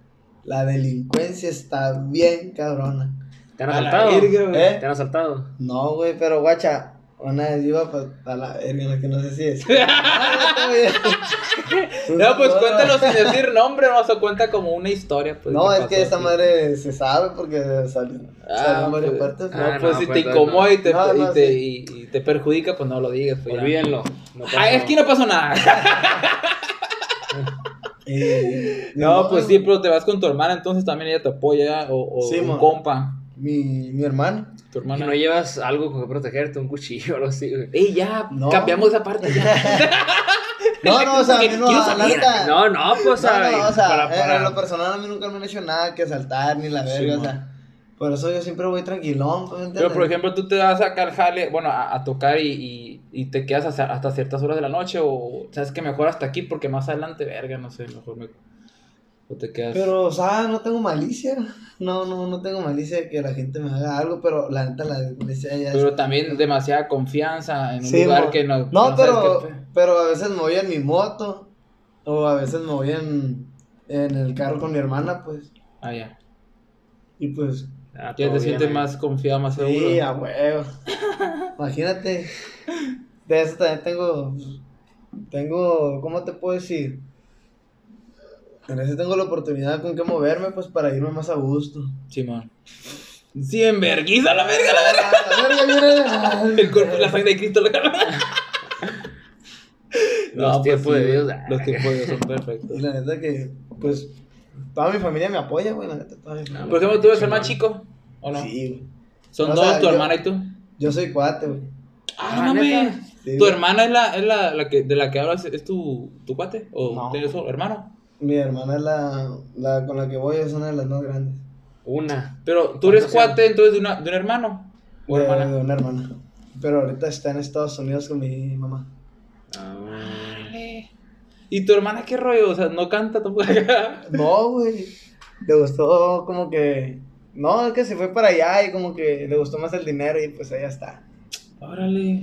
La delincuencia está bien cabrona. ¿Te han asaltado? ¿Eh? ¿Te han asaltado? No, güey, pero guacha, una vez iba pa- a la verga, la que no sé si es. Ah. No, pues cuéntalo sin decir nombre, no se cuenta como una historia. Pues, No, ¿qué es que esa aquí? madre se sabe porque salió, Ah, en varias pues, partes. No, Ah, pues si pues, te no. incomoda y te, No, no, y, te, sí. y, y te perjudica, pues no lo digas. Pues. Olvídenlo. No Ah, pasó. aquí no pasó nada. Y- No, pues sí, pero te vas con tu hermana, entonces también ella te apoya, o, o Sí, un mon. compa, Mi, mi hermano. tu Y hermana. no llevas algo con que protegerte, un cuchillo o algo así. Ey, ya, No. cambiamos esa parte ya. No, no, o sea, a mí no, la neta- No, no, pues, No, no, o sea, para, para- en lo personal a mí nunca me han hecho nada que saltar ni la Sí, verga, o sea. Por eso yo siempre voy tranquilón, pues, ¿me Pero por ejemplo, tú te vas acá al jale, bueno, a, a tocar y, y, y te quedas hasta, hasta ciertas horas de la noche, o sabes que mejor hasta aquí porque más adelante, verga, no sé, mejor me. O te quedas. Pero, o sea, no tengo malicia. No, no, no tengo malicia de que la gente me haga algo, pero la neta la ya es- Pero también demasiada confianza en un Sí, lugar mo. que no. No, no pero, qué pero a veces me voy en mi moto. O a veces me voy en, en el carro con mi hermana, pues. Ah, ya. Y pues, Ah, Ya te sientes ahí. más confiado, más seguro. sí, a huevo. Imagínate. De eso también tengo. Tengo. ¿Cómo te puedo decir? En ese tengo la oportunidad con que moverme, pues para irme más a gusto. Simón. Sí, en verguiza, la verga, la verga. La verga, mira. El cuerpo, la sangre de Cristo, la verga. Los tiempos de Dios, ah. Los tiempos de Dios son perfectos. Y la neta que, pues, toda mi familia me apoya, güey, la neta, toda mi familia. Por ejemplo, ¿tú eres el más chico? ¿O no? Sí, güey. Son dos, sea, tu yo- hermana y tú. Yo soy cuate, güey. Ah, Ah, no mames. Sí, ¿Tu güey. hermana es la, es la, la que, de la que hablas? ¿Es tu, tu cuate? ¿O No. tienes otro hermano? Mi hermana es la, la con la que voy, es una de las más grandes. Una. Pero tú eres cuate entonces de, una, de un hermano. ¿O De, hermana? de una hermana. Pero ahorita está en Estados Unidos con mi mamá. Ah, ¿Y tu hermana qué rollo? O sea, no canta tampoco. No, güey. Le gustó como que. No, es que se fue para allá y como que le gustó más el dinero y pues allá está. Órale,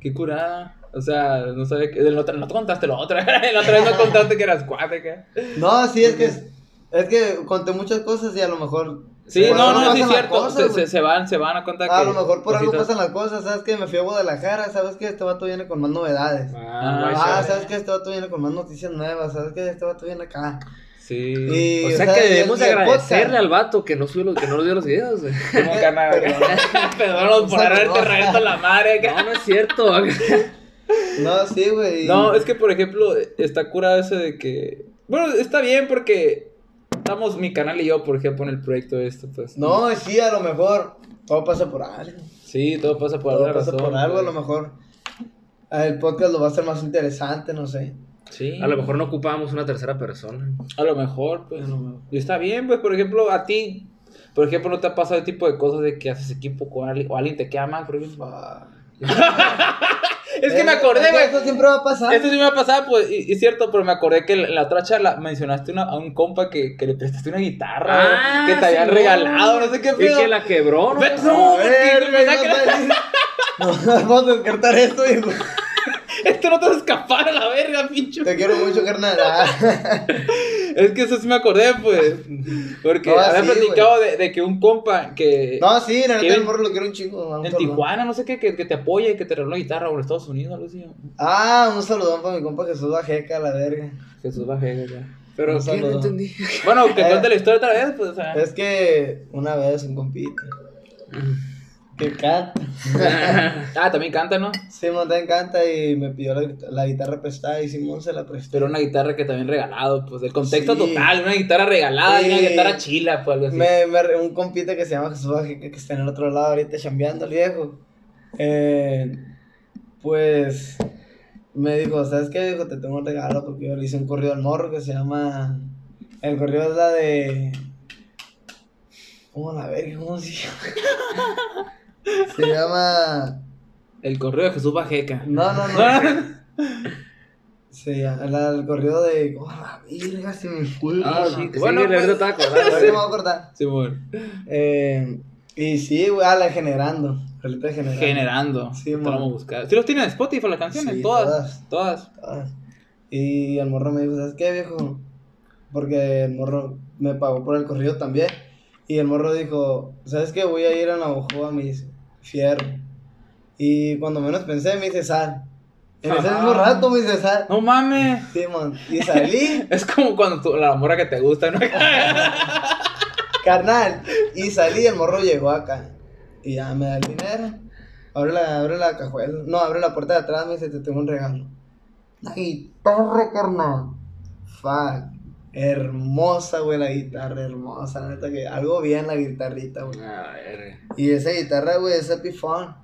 qué curada. O sea, no sabía que. otro- no te contaste lo otra. La otra vez no contaste que eras cuate. No, sí, es que. Es que conté muchas cosas y a lo mejor. Sí, no, algo no, sí cierto. cosas, se, se, se van, se van a contar que. A lo mejor por algo pasan las cosas, ¿sabes qué? Me fui a Guadalajara, ¿sabes qué? Este vato viene con más novedades. Ah, Ah. ¿sabes qué? Este vato viene con más noticias nuevas, ¿sabes qué? Este vato viene acá. Sí. Y, O sea que debemos el agradecerle al vato que no subió los, que no nos dio los videos, güey. Como canal. Perdón por haberte reído la madre. No, no es cierto. No, sí, güey. No, es que por ejemplo, está curado eso de que. Bueno, está bien porque estamos mi canal y yo, por ejemplo, en el proyecto este, pues. No, sí, a lo mejor todo pasa por algo. Sí, todo pasa por todo alguna pasa razón. por algo, a lo mejor. El podcast lo va a hacer más interesante, no sé. Sí. A lo mejor no ocupábamos una tercera persona. A lo mejor, pues. A lo mejor. Y está bien, pues, por ejemplo, a ti. Por ejemplo, ¿no te ha pasado el tipo de cosas de que haces equipo con alguien o alguien te queda mal, por ejemplo? Ah. Es que Eh, me acordé, es que güey. Eso siempre va a pasar. Esto sí me ha pasado, pues, y, y cierto, pero me acordé que en la otra charla mencionaste una- a un compa que, que le prestaste una guitarra, Ah, que te habían regalado, no sé qué Y pedo. que la quebró, ¿no? A no, ver, porque me güey, da que- no, no, vamos a descartar esto, no te va a escapar a la verga, pincho. Te quiero mucho, carnal. Ah. Es que eso sí me acordé, pues. Porque No, había sí, platicado de, de que un compa que No, sí, la neta el morro lo quiero un chingo. en. Tijuana, no sé qué, que, que te apoya y que te regaló una guitarra o en Estados Unidos, algo así. Ah, un saludón para mi compa Jesús Bajeca, la verga. Jesús Bajega, ya. Pero, saludo. No entendí. bueno, que cuente la historia otra vez, pues, o sea. Es que una vez un compita que canta. Ah, también canta, ¿no? Simón te encanta y me pidió la, la guitarra prestada y Simón se la prestó. Pero una guitarra que también regalado, pues, el contexto Sí. total, una guitarra regalada y una guitarra chila, pues, algo así. Me, me- un compita que se llama Jesús Bajeca que está en el otro lado ahorita chambeando el viejo. Eh, pues me dijo, ¿sabes qué? Dijo, te tengo un regalo porque yo le hice un corrido al morro que se llama. El corrido es la de. ¿Cómo la verga? ¿Cómo se llama? se llama. El correo de Jesús Bajeca. No, no, no. Se llama la- el corrido de. ¡Oh, la verga! Se me fue. Ah, sí. sí. Bueno, Bueno, ahorita pues- estaba acordando. Ahorita me voy a acordar. Simón. Eh, y sí, güey, a la generando. Rolita generando. Generando. Sí, Te lo vamos a buscar. ¿Sí los tienen en Spotify las canciones? Sí, todas. Todas. Ah, Y el morro me dijo, ¿sabes qué, viejo? Porque el morro me pagó por el corrido también. Y el morro dijo, ¿sabes qué? Voy a ir a Navajo, me dice, fierro. Y cuando menos pensé, me dice, sal. En ese mismo rato me dice, sal. No mames. Sí, man. Y salí, Es como cuando tú- la morra que te gusta, ¿no? carnal. Y salí, el morro llegó acá. Y ya me da el dinero. Abre la, abre la cajuela. No, abre la puerta de atrás, me dice, te tengo un regalo. La guitarra, carnal. Fuck. Hermosa, güey, la guitarra, hermosa. La neta que algo bien la guitarrita, güey. A ver. Y esa guitarra, güey, esa pifón.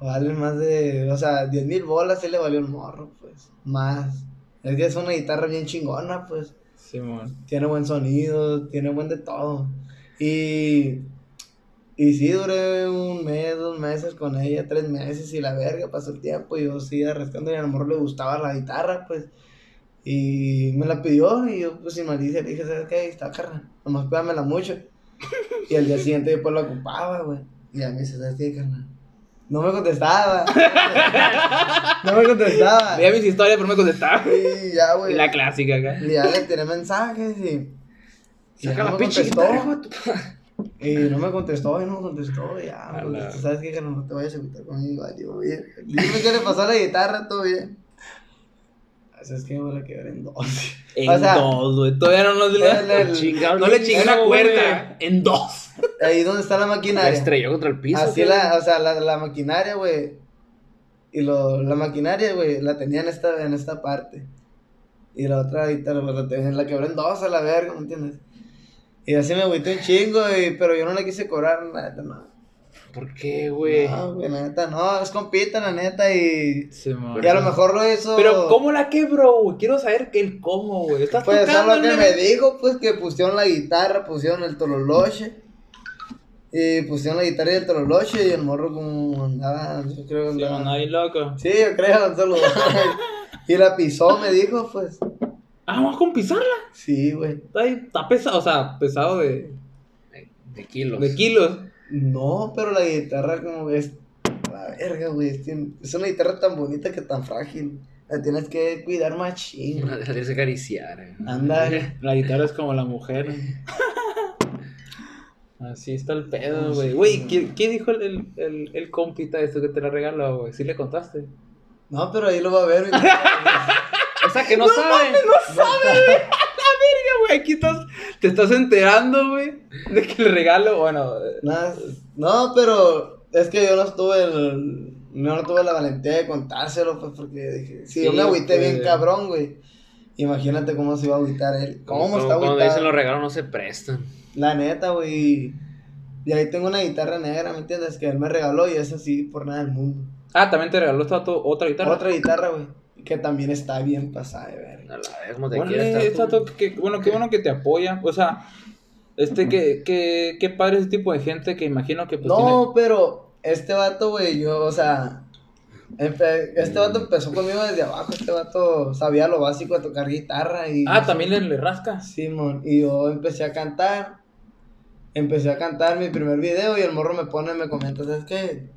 Vale más de, o sea, 10 mil bolas sí le valió el morro, pues. Más. Es que es una guitarra bien chingona, pues. Simón. Tiene buen sonido, tiene buen de todo. Y. Y sí, duré un mes, dos meses con ella, tres meses y la verga, pasó el tiempo y yo seguía rascando y a lo mejor le gustaba la guitarra, pues. Y me la pidió y yo, pues sin malicia, le dije, ¿sabes qué? Ahí está, carnal, nomás cuídamela mucho. Y al día siguiente yo pues la ocupaba, güey. Y a mí dice, ¿sabes qué, carnal? No me contestaba. no me contestaba. Veía mis historias, pero me contestaba. Y ya, güey. la clásica acá. Y ya le tiré mensajes y. y Saca no la me pinche contestó. Y no me contestó, y no me contestó, ya, la- tú sabes que no te vayas a agüitar conmigo, bien. Dime qué le pasó a la guitarra, todo bien. Así es que me la quebré en dos. En O sea, dos, güey. Todavía no nos el- el- Chingado, No le chingué no, cuerda. En dos. Ahí donde está la La maquinaria. estrelló contra el piso. Así la, o sea, la, la maquinaria, güey. Y lo, la maquinaria, güey, la tenía en esta, en esta parte. Y la otra guitarra, pues, la, tenía, la quebré en dos a la verga, ¿me entiendes? Y así me agüité un chingo, y, pero yo no le quise cobrar, la neta, no. ¿Por qué, güey? No, güey, la neta, no, es compita, la neta, y... Simón. Y a lo mejor lo hizo... Pero, ¿cómo la quebró, güey? Quiero saber que el cómo, güey. Estás Pues eso es lo que me dijo, pues que pusieron la guitarra, pusieron el tololoche. Y pusieron la guitarra y el tololoche y el morro como andaba, yo creo que Sí, andaba... man, ahí loco. Sí, yo creo, solo. y la pisó, me dijo, pues. Ah, vamos con pisarla. Sí, güey. Está pesado, o sea, pesado de, De kilos. de kilos. No, pero la guitarra como es. La verga, güey. Es, una guitarra tan bonita que tan frágil. La tienes que cuidar machín. La tienes que acariciar. eh. Anda. La guitarra es como la mujer. Así está el pedo, güey. Güey, ¿qué, qué dijo el, el, el, el compita esto que te la regaló, güey? ¿Sí le contaste? No, pero ahí lo va a ver. O sea, que no, sabe. Verga, güey, aquí estás, te estás enterando, güey, de que el regalo, bueno, Nada, no, pero es que yo no estuve el. No, tuve la valentía de contárselo, pues, porque dije, si yo Sí, me agüité pues. bien cabrón, güey. Imagínate cómo se iba a agüitar él. ¿Cómo Como está Cuando agüitado? dicen los regalos no se prestan. La neta, güey. Y ahí tengo una guitarra negra, ¿me entiendes? Que él me regaló y es así por nada del mundo. Ah, también te regaló esta to- otra guitarra. Otra guitarra, güey. Que también está bien pasada de ver. A la vez, como te Órale, quieras. esta estar tú. to- que- bueno, qué bueno que te apoya. O sea, este, que, que, qué padre ese tipo de gente que imagino que pues No, pero este vato, güey, yo, o sea. empe- este vato empezó conmigo desde abajo. Este vato sabía lo básico de tocar guitarra y. Ah, también le, le rascas. Simón, y yo empecé a cantar. Empecé a cantar mi primer video y el morro me pone, me comenta, ¿sabes qué?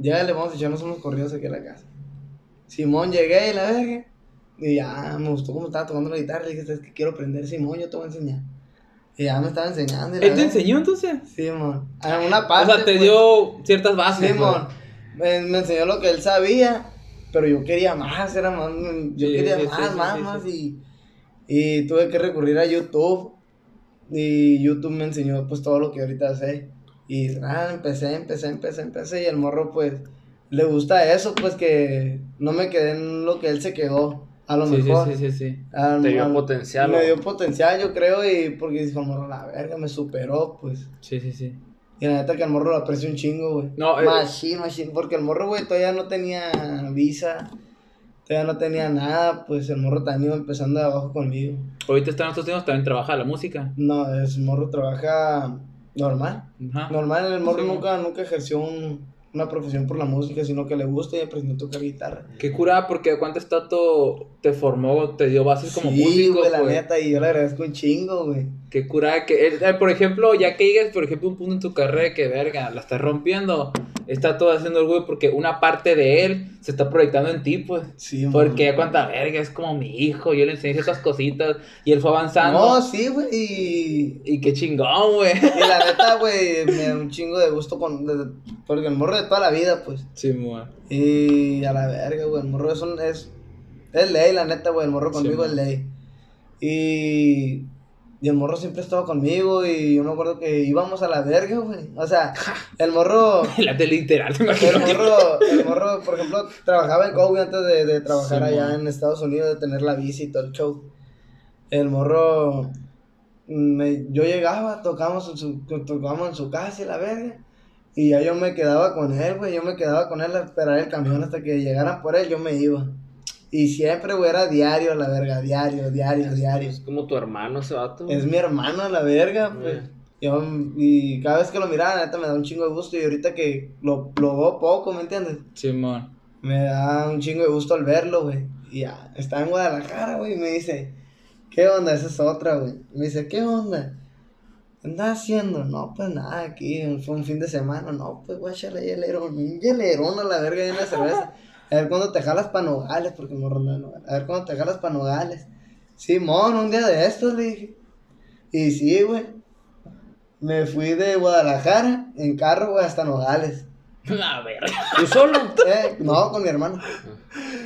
Llegale, vamos a echarnos unos corridos aquí a la casa. Simón, llegué y la verga. Y ya me gustó cómo estaba tocando la guitarra. Le dije, ¿sabes qué? Quiero aprender, Simón, yo te voy a enseñar. Y ya me estaba enseñando. ¿Él te verga. enseñó entonces? Simón. A una O parte. sea, te pues. dio ciertas bases. Simón. Me, me enseñó lo que él sabía, pero yo quería más, era más, yo Sí, quería sí, más, sí, más, más. Y, y tuve que recurrir a YouTube, y YouTube me enseñó pues todo lo que ahorita sé, y nada, empecé, empecé, empecé, empecé, y el morro pues, le gusta eso, pues que no me quedé en lo que él se quedó, a lo Sí, sí, mejor. sí, sí, sí. Al- Te dio al- potencial, Me dio potencial, yo creo, y porque dijo, morro, la verga, me superó, pues. Sí, sí, sí. Y la neta que el morro lo aprecio un chingo, güey. No, eh, Machine, machine. Porque el morro, güey, todavía no tenía visa. Todavía no tenía nada. Pues el morro también iba empezando de abajo conmigo. ahorita está en estos tiempos también trabaja la música. No, el morro trabaja normal. Ajá. Normal, el morro Sí. nunca, nunca ejerció un- una profesión por la música, sino que le gusta y aprendió a tocar guitarra. Qué curada, porque cuánto tato te formó, te dio bases como sí, músico, güey, la güey. neta, y yo le agradezco un chingo, güey. Qué curada que, eh, por ejemplo, ya que llegues, por ejemplo, un punto en tu carrera que, verga, la estás rompiendo, está todo haciendo güey porque una parte de él se está proyectando en ti, pues. Sí, Porque man. cuánta verga, es como mi hijo, yo le enseñé esas cositas y él fue avanzando. No, sí, güey. Y, Y qué chingón, güey. y la neta, güey, me da un chingo de gusto con, de- porque el morro de toda la vida, pues. Sí, güey. Y a la verga, güey, el morro es, un- es, es ley, la neta, güey, el morro conmigo es ley. Y, y el morro siempre estaba conmigo y yo me acuerdo que íbamos a la verga, güey. O sea, el morro, La tele literal, el morro, el morro, por ejemplo, trabajaba en Kobe antes de, de trabajar Sí, allá man. en Estados Unidos, de tener la bici y todo el show. El morro, me- yo llegaba, tocábamos en su, tocábamos en su casa y la verga. Y ya yo me quedaba con él, güey. Yo me quedaba con él a esperar el camión hasta que llegaran por él, yo me iba. Y siempre, güey, era diario, la verga, diario, diario, diario. Es como tu hermano ese vato. Es mi hermano, la verga, pues. Eh. Yo, y cada vez que lo miraba, la neta, me da un chingo de gusto. Y ahorita que lo, lo veo poco, ¿me entiendes? Simón. Me da un chingo de gusto al verlo, güey. Y ya, está en Guadalajara, güey, y me dice, ¿qué onda? Esa es otra, güey. Me dice, ¿qué onda? ¿Qué andas haciendo? No, pues nada, aquí fue un fin de semana. No, pues voy a echarle hielerón, un hielerón a la verga y una cerveza. A ver cuándo te jalas pa' Nogales, porque me ronda Nogales. A ver cuándo te jalas pa' Nogales. Simón, un día de estos, le dije. Y sí, güey. Me fui de Guadalajara en carro, güey, hasta Nogales. La verga. ¿Tú solo? Eh, no, con mi hermano.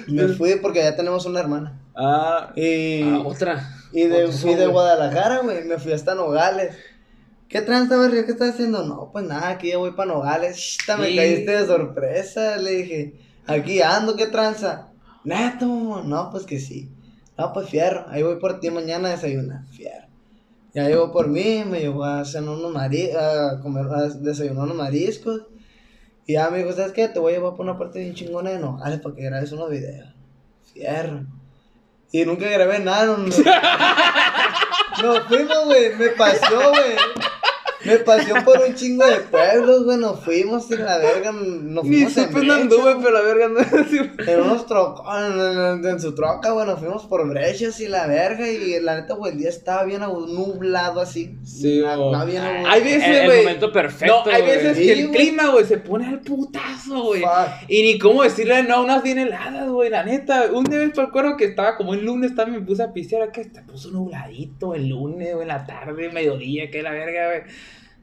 Me fui porque ya tenemos una hermana. Ah, Y, Ah, otra. y de, y de. Guadalajara, güey, me fui hasta Nogales. ¿Qué tranza, barrio? ¿Qué estás haciendo? No, pues nada, aquí ya voy para Nogales. Shita, me Sí. caíste de sorpresa. Le dije, aquí ando, ¿qué tranza? Neto. No, pues que sí. No, pues fierro. Ahí voy por ti mañana a desayunar. Fierro. Ya llegó por mí, me llevó a cenar unos mari a comer, a desayunar unos mariscos. Y ya me dijo, ¿sabes qué? Te voy a llevar por una parte bien chingona de Nogales para que grabes unos videos. Fierro. Y nunca grabé nada. No, no. Nos fuimos, güey. Me paseó, güey. Me paseó por un chingo de pueblos, güey. Nos fuimos y la verga. Nos ni fuimos en supe dónde anduve, pero la verga no en unos trocos, en, en- en su troca, güey, nos fuimos por brechas y la verga. Y la neta, güey, el día estaba bien nublado así. Sí, estaba bien Hay El, veces, el güey. momento perfecto. No, hay güey. veces que el güey. clima, güey, se pone al putazo, güey. Y ni cómo decirle no a unas bien heladas, güey, la neta. Un día me acuerdo que estaba como el lunes, también me puse a pistear acá, se puso nubladito el lunes, güey, en la tarde, mediodía, que la verga, güey.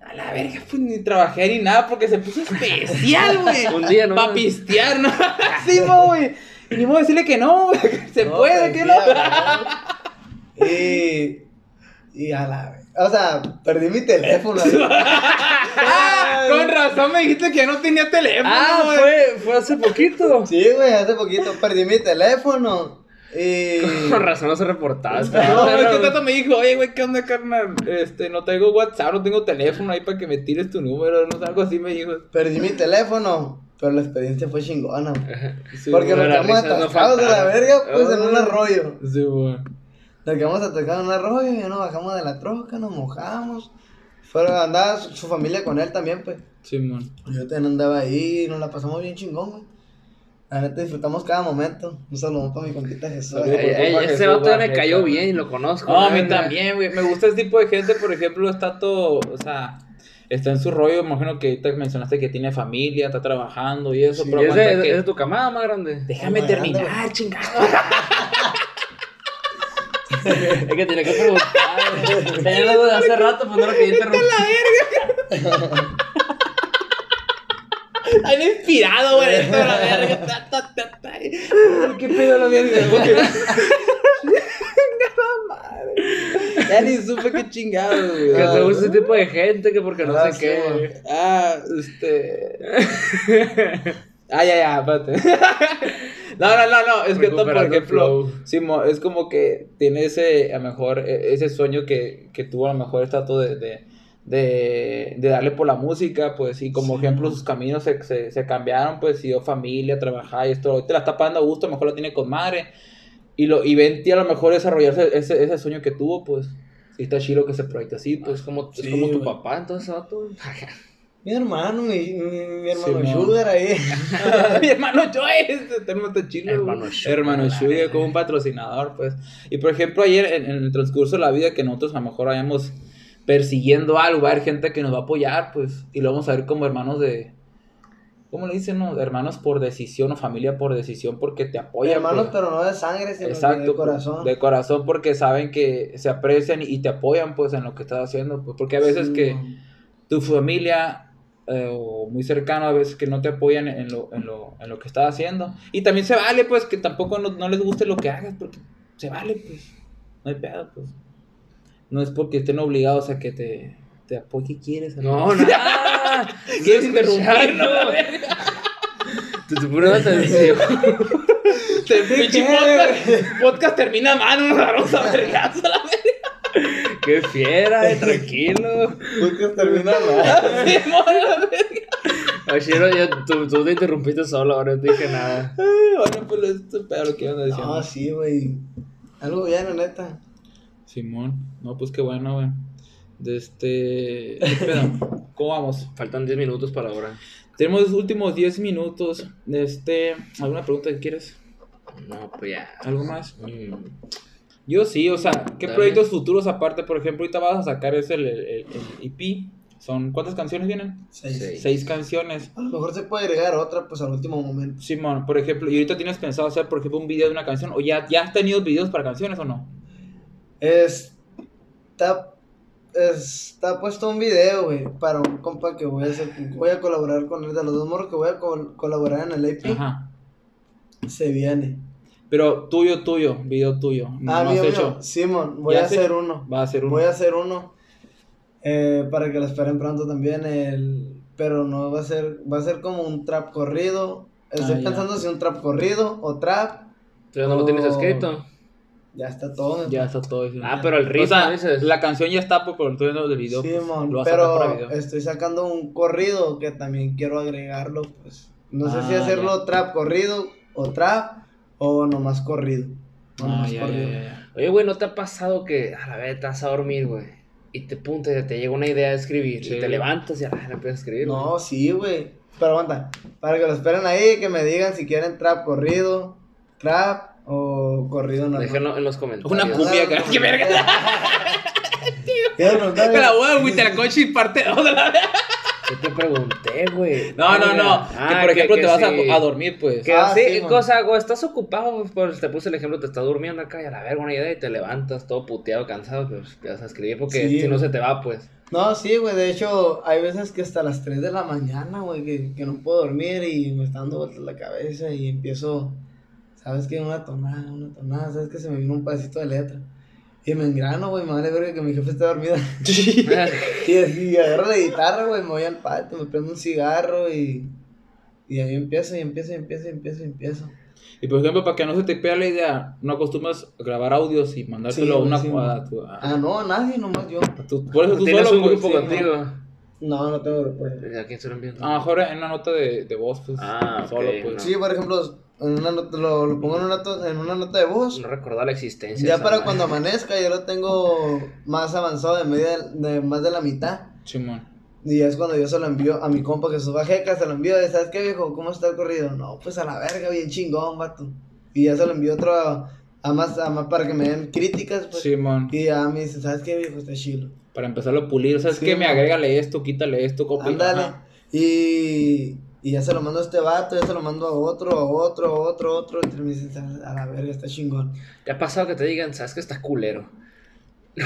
A la verga, pues ni trabajé ni nada porque se puso especial, güey. Un día, ¿no? Pa' pistear, ¿no? sí, güey. Y ni modo decirle que no, güey. Se No, puede, pues, que no. Y. Y a la. O sea, perdí mi teléfono. Ah, con razón me dijiste que no tenía teléfono, Ah, fue, fue hace poquito. Sí, güey, hace poquito perdí mi teléfono. Y. Con razón no se reportaba. No, es que Tato me dijo, oye, güey, ¿qué onda, carnal? Este, no tengo WhatsApp, no tengo teléfono ahí para que me tires tu número, no sé, algo así me dijo. Perdí mi teléfono. Pero la experiencia fue chingona. güey. Sí, Porque nos quedamos no atascados de la verga, pues en un arroyo. Sí, güey. Nos quedamos atascados en un arroyo, ya nos bajamos de la troca, nos mojamos. Fueron, andaba su, su familia con él también, pues. Sí, man. Yo también andaba ahí y nos la pasamos bien chingón, güey. La neta disfrutamos cada momento. Un saludo para mi compita Jesús. Ey, ey, Jesús, ese vato ya me cayó bien y lo conozco. No, a mí verga. también, güey. Me gusta ese tipo de gente, por ejemplo, está todo, o sea, está en su rollo. Imagino que ahorita mencionaste que tiene familia, está trabajando y eso, Sí, pero ¿Es que- tu camada más grande? Déjame Más terminar, grande, chingado. Es que tenía que preguntar. Tenía la duda hace rato, pues no lo quería interrumpir. Bien inspirado, güey, esto, la verga. ¿Qué pedo lo viene? Ya ni supe qué chingado, güey. Que te gusta ese tipo de gente, que porque no Ah, sé qué. güey. Ah, este. Ah, ya, ya, espérate. No, no, no, no. Es que tú, por ejemplo, flow. Simo, es como que tiene ese, a lo mejor, e- ese sueño que, que tuvo a lo mejor esta de, de, de, de darle por la música, pues, y como Sí. ejemplo, sus caminos se, se, se cambiaron, pues, dio familia, trabajar y esto. Ahorita la está pasando a gusto, a lo mejor la tiene con madre. Y, lo, y ven a lo mejor desarrollarse ese, ese sueño que tuvo, pues. Y está chido que se proyecte así, Pues pues. como, es como tu papá, entonces. Mi hermano, mi, mi, hermano Sí. Sugar ahí. Mi hermano Joy, este está chido. Hermano. Sugar, Hermano Sugar, verga. como un patrocinador, pues. Y por ejemplo, ayer en, en el transcurso de la vida que nosotros a lo mejor vayamos persiguiendo algo, va a haber gente que nos va a apoyar, pues. Y lo vamos a ver como hermanos de. ¿cómo le dicen? No? Hermanos por decisión o familia por decisión porque te apoyan. Hermanos, pues. pero no de sangre, sino Exacto, de corazón. De corazón porque saben que se aprecian y te apoyan pues en lo que estás haciendo. Pues, porque a veces Sí, que tu familia eh, o muy cercano a veces que no te apoyan en lo, en lo, en lo que estás haciendo. Y también se vale pues que tampoco no, no les guste lo que hagas porque se vale pues. No hay pedo pues. No es porque estén obligados a que te, te apoye. ¿Qué quieres? No, nada. ¿Quieres interrumpirlo? Tu, tu pura atención. El pinche podcast, podcast termina mal, nos agarramos a vergazo a la verga. Qué fiera, eh, tranquilo. Podcast termina mal. Sí, la verga. Oshiro, ya, tú, tú te interrumpiste solo, ahora no te dije nada. Ay, Bueno, pues esto es pedo lo que iban a decir. No, sí, güey. Algo bien, la neta. Simón, no, pues qué bueno, güey. De este. ¿Cómo vamos? Faltan 10 minutos para ahora. Tenemos los últimos 10 minutos. De este. ¿Alguna pregunta que quieres? No, pues ya. ¿Algo más? Mm, Yo sí, o sea, ¿qué Dale. proyectos futuros aparte? Por ejemplo, ahorita vas a sacar ese el, el, el EP. Son, ¿Cuántas canciones vienen? Seis. Seis. Seis canciones. A lo mejor se puede agregar otra, pues al último momento. Simón, por ejemplo, ¿y ahorita tienes pensado hacer, por ejemplo, un video de una canción? ¿O ya, ya has tenido videos para canciones o no? Está, está puesto un video, güey, para un compa que voy a hacer, voy a colaborar con él, de los dos morros que voy a col- colaborar en el AP, Ajá. se viene. Pero tuyo, tuyo, video tuyo. No, ah, no has mío, hecho. mío, Simón, voy ¿Ya a hacer uno. Va a ser un. Voy a hacer uno eh, para que lo esperen pronto también. El, pero no va a ser, va a ser como un trap corrido. Estoy Ah, ya. pensando si un trap corrido o trap. ¿Tú ya no lo tienes escrito? Ya está todo. Ya está todo eso. Ah, pero el ritmo, o sea, la canción ya está, pues, por el turno del video. pues, lo sacar para pero video. estoy sacando un corrido que también quiero agregarlo, pues. No sé si Ah, hacerlo ya. trap corrido o trap o nomás corrido. Ah, Nomás ya, ya, corrido. ya, ya. Oye, güey, ¿no te ha pasado que a la vez te vas a dormir, güey? Y te punta, te llega una idea de escribir. Sí. Y te levantas y a la vez empiezas a escribir. No, sí, güey. Pero aguanta, para que lo esperen ahí, que me digan si quieren trap corrido, trap o corrido normal. Déjenlo en los comentarios. Una cumbia, Claro, ¡qué verga! Quiero preguntar, Me la voy a Huitlacoche y parte 2 de la ¿Qué te pregunté, güey? No, no, no. Ah, que por ejemplo que te vas a- dormir, pues. Que Ah, sí, cosa, güey, estás ocupado, pues te puse el ejemplo, te estás durmiendo acá y a la verga una idea y te levantas todo puteado, cansado, pues te vas a escribir porque Sí, si no se te va, pues. No, sí, güey, de hecho, hay veces que hasta las 3 de la mañana, güey, que, que no puedo dormir y me está dando vueltas la cabeza y empiezo, ¿sabes qué? Una tonada, una tonada, ¿sabes que Se me vino un pedacito de letra. Y me engrano, güey, me vale verga que mi jefe esté dormida. y así, agarro la guitarra, güey, me voy al patio, me prendo un cigarro y... Y ahí empiezo, y empiezo, y empiezo, y empiezo, y empiezo. Y por ejemplo, para que no se te pega la idea, no acostumbras a grabar audios y mandárselo Sí, a una sí, a tu- a- Ah, no, nadie, nomás yo. a tu- por eso tú ¿Tienes solo un grupo sí, contigo? No, no tengo grupo. ¿A quién se lo envían? A lo mejor en una nota de, de voz, pues. Ah, solo, pues. no. Sí, por ejemplo, en una nota, lo, lo pongo en una, to- en una nota de voz. No recordaba la existencia. Ya para madre. cuando amanezca, yo lo tengo más avanzado de media, de más de la mitad. Simón. Y ya es cuando yo se lo envío a mi compa que suba jeca, se lo envío, de, ¿sabes qué viejo? ¿Cómo está el corrido? No, pues a la verga, bien chingón, vato. Y ya se lo envío otro a, a más, a más para que me den críticas, pues. Simón. Y ya me dice, ¿sabes qué viejo? Está chilo. Para empezarlo a pulir. ¿Sabes Sí, qué? Me agrégale esto, quítale esto, copia. Ándale. Y, y ya se lo mando a este vato, ya se lo mando a otro, a otro, a otro, a otro. Y me dicen, a la verga, está chingón. ¿Te ha pasado que te digan, sabes que está culero?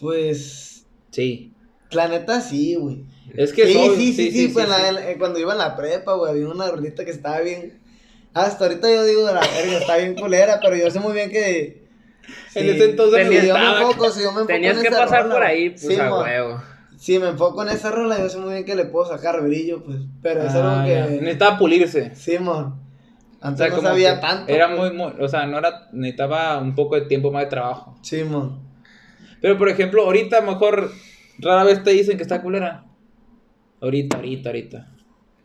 Pues, Sí. la neta sí, güey. Es que sí, sí, sí, sí, sí, la- sí. eh, cuando iba en la prepa, güey, había una rolita que estaba bien. Hasta ahorita yo digo de la verga, está bien culera, pero yo sé muy bien que. En ese entonces si yo me enfoco, si yo me enfoco Tenías en que pasar rola, por ahí, pues sí, a huevo. Si me enfoco en esa rola, yo sé muy bien que le puedo sacar brillo, pues. Pero es Ah, algo ya. que. Necesitaba pulirse. Sí, mon. O Antes sea, no como sabía tanto. Era pues. muy, muy, o sea, no era, necesitaba un poco de tiempo más de trabajo. Sí, mon. Pero por ejemplo, ahorita a lo mejor rara vez te dicen que está culera. Ahorita, ahorita, ahorita.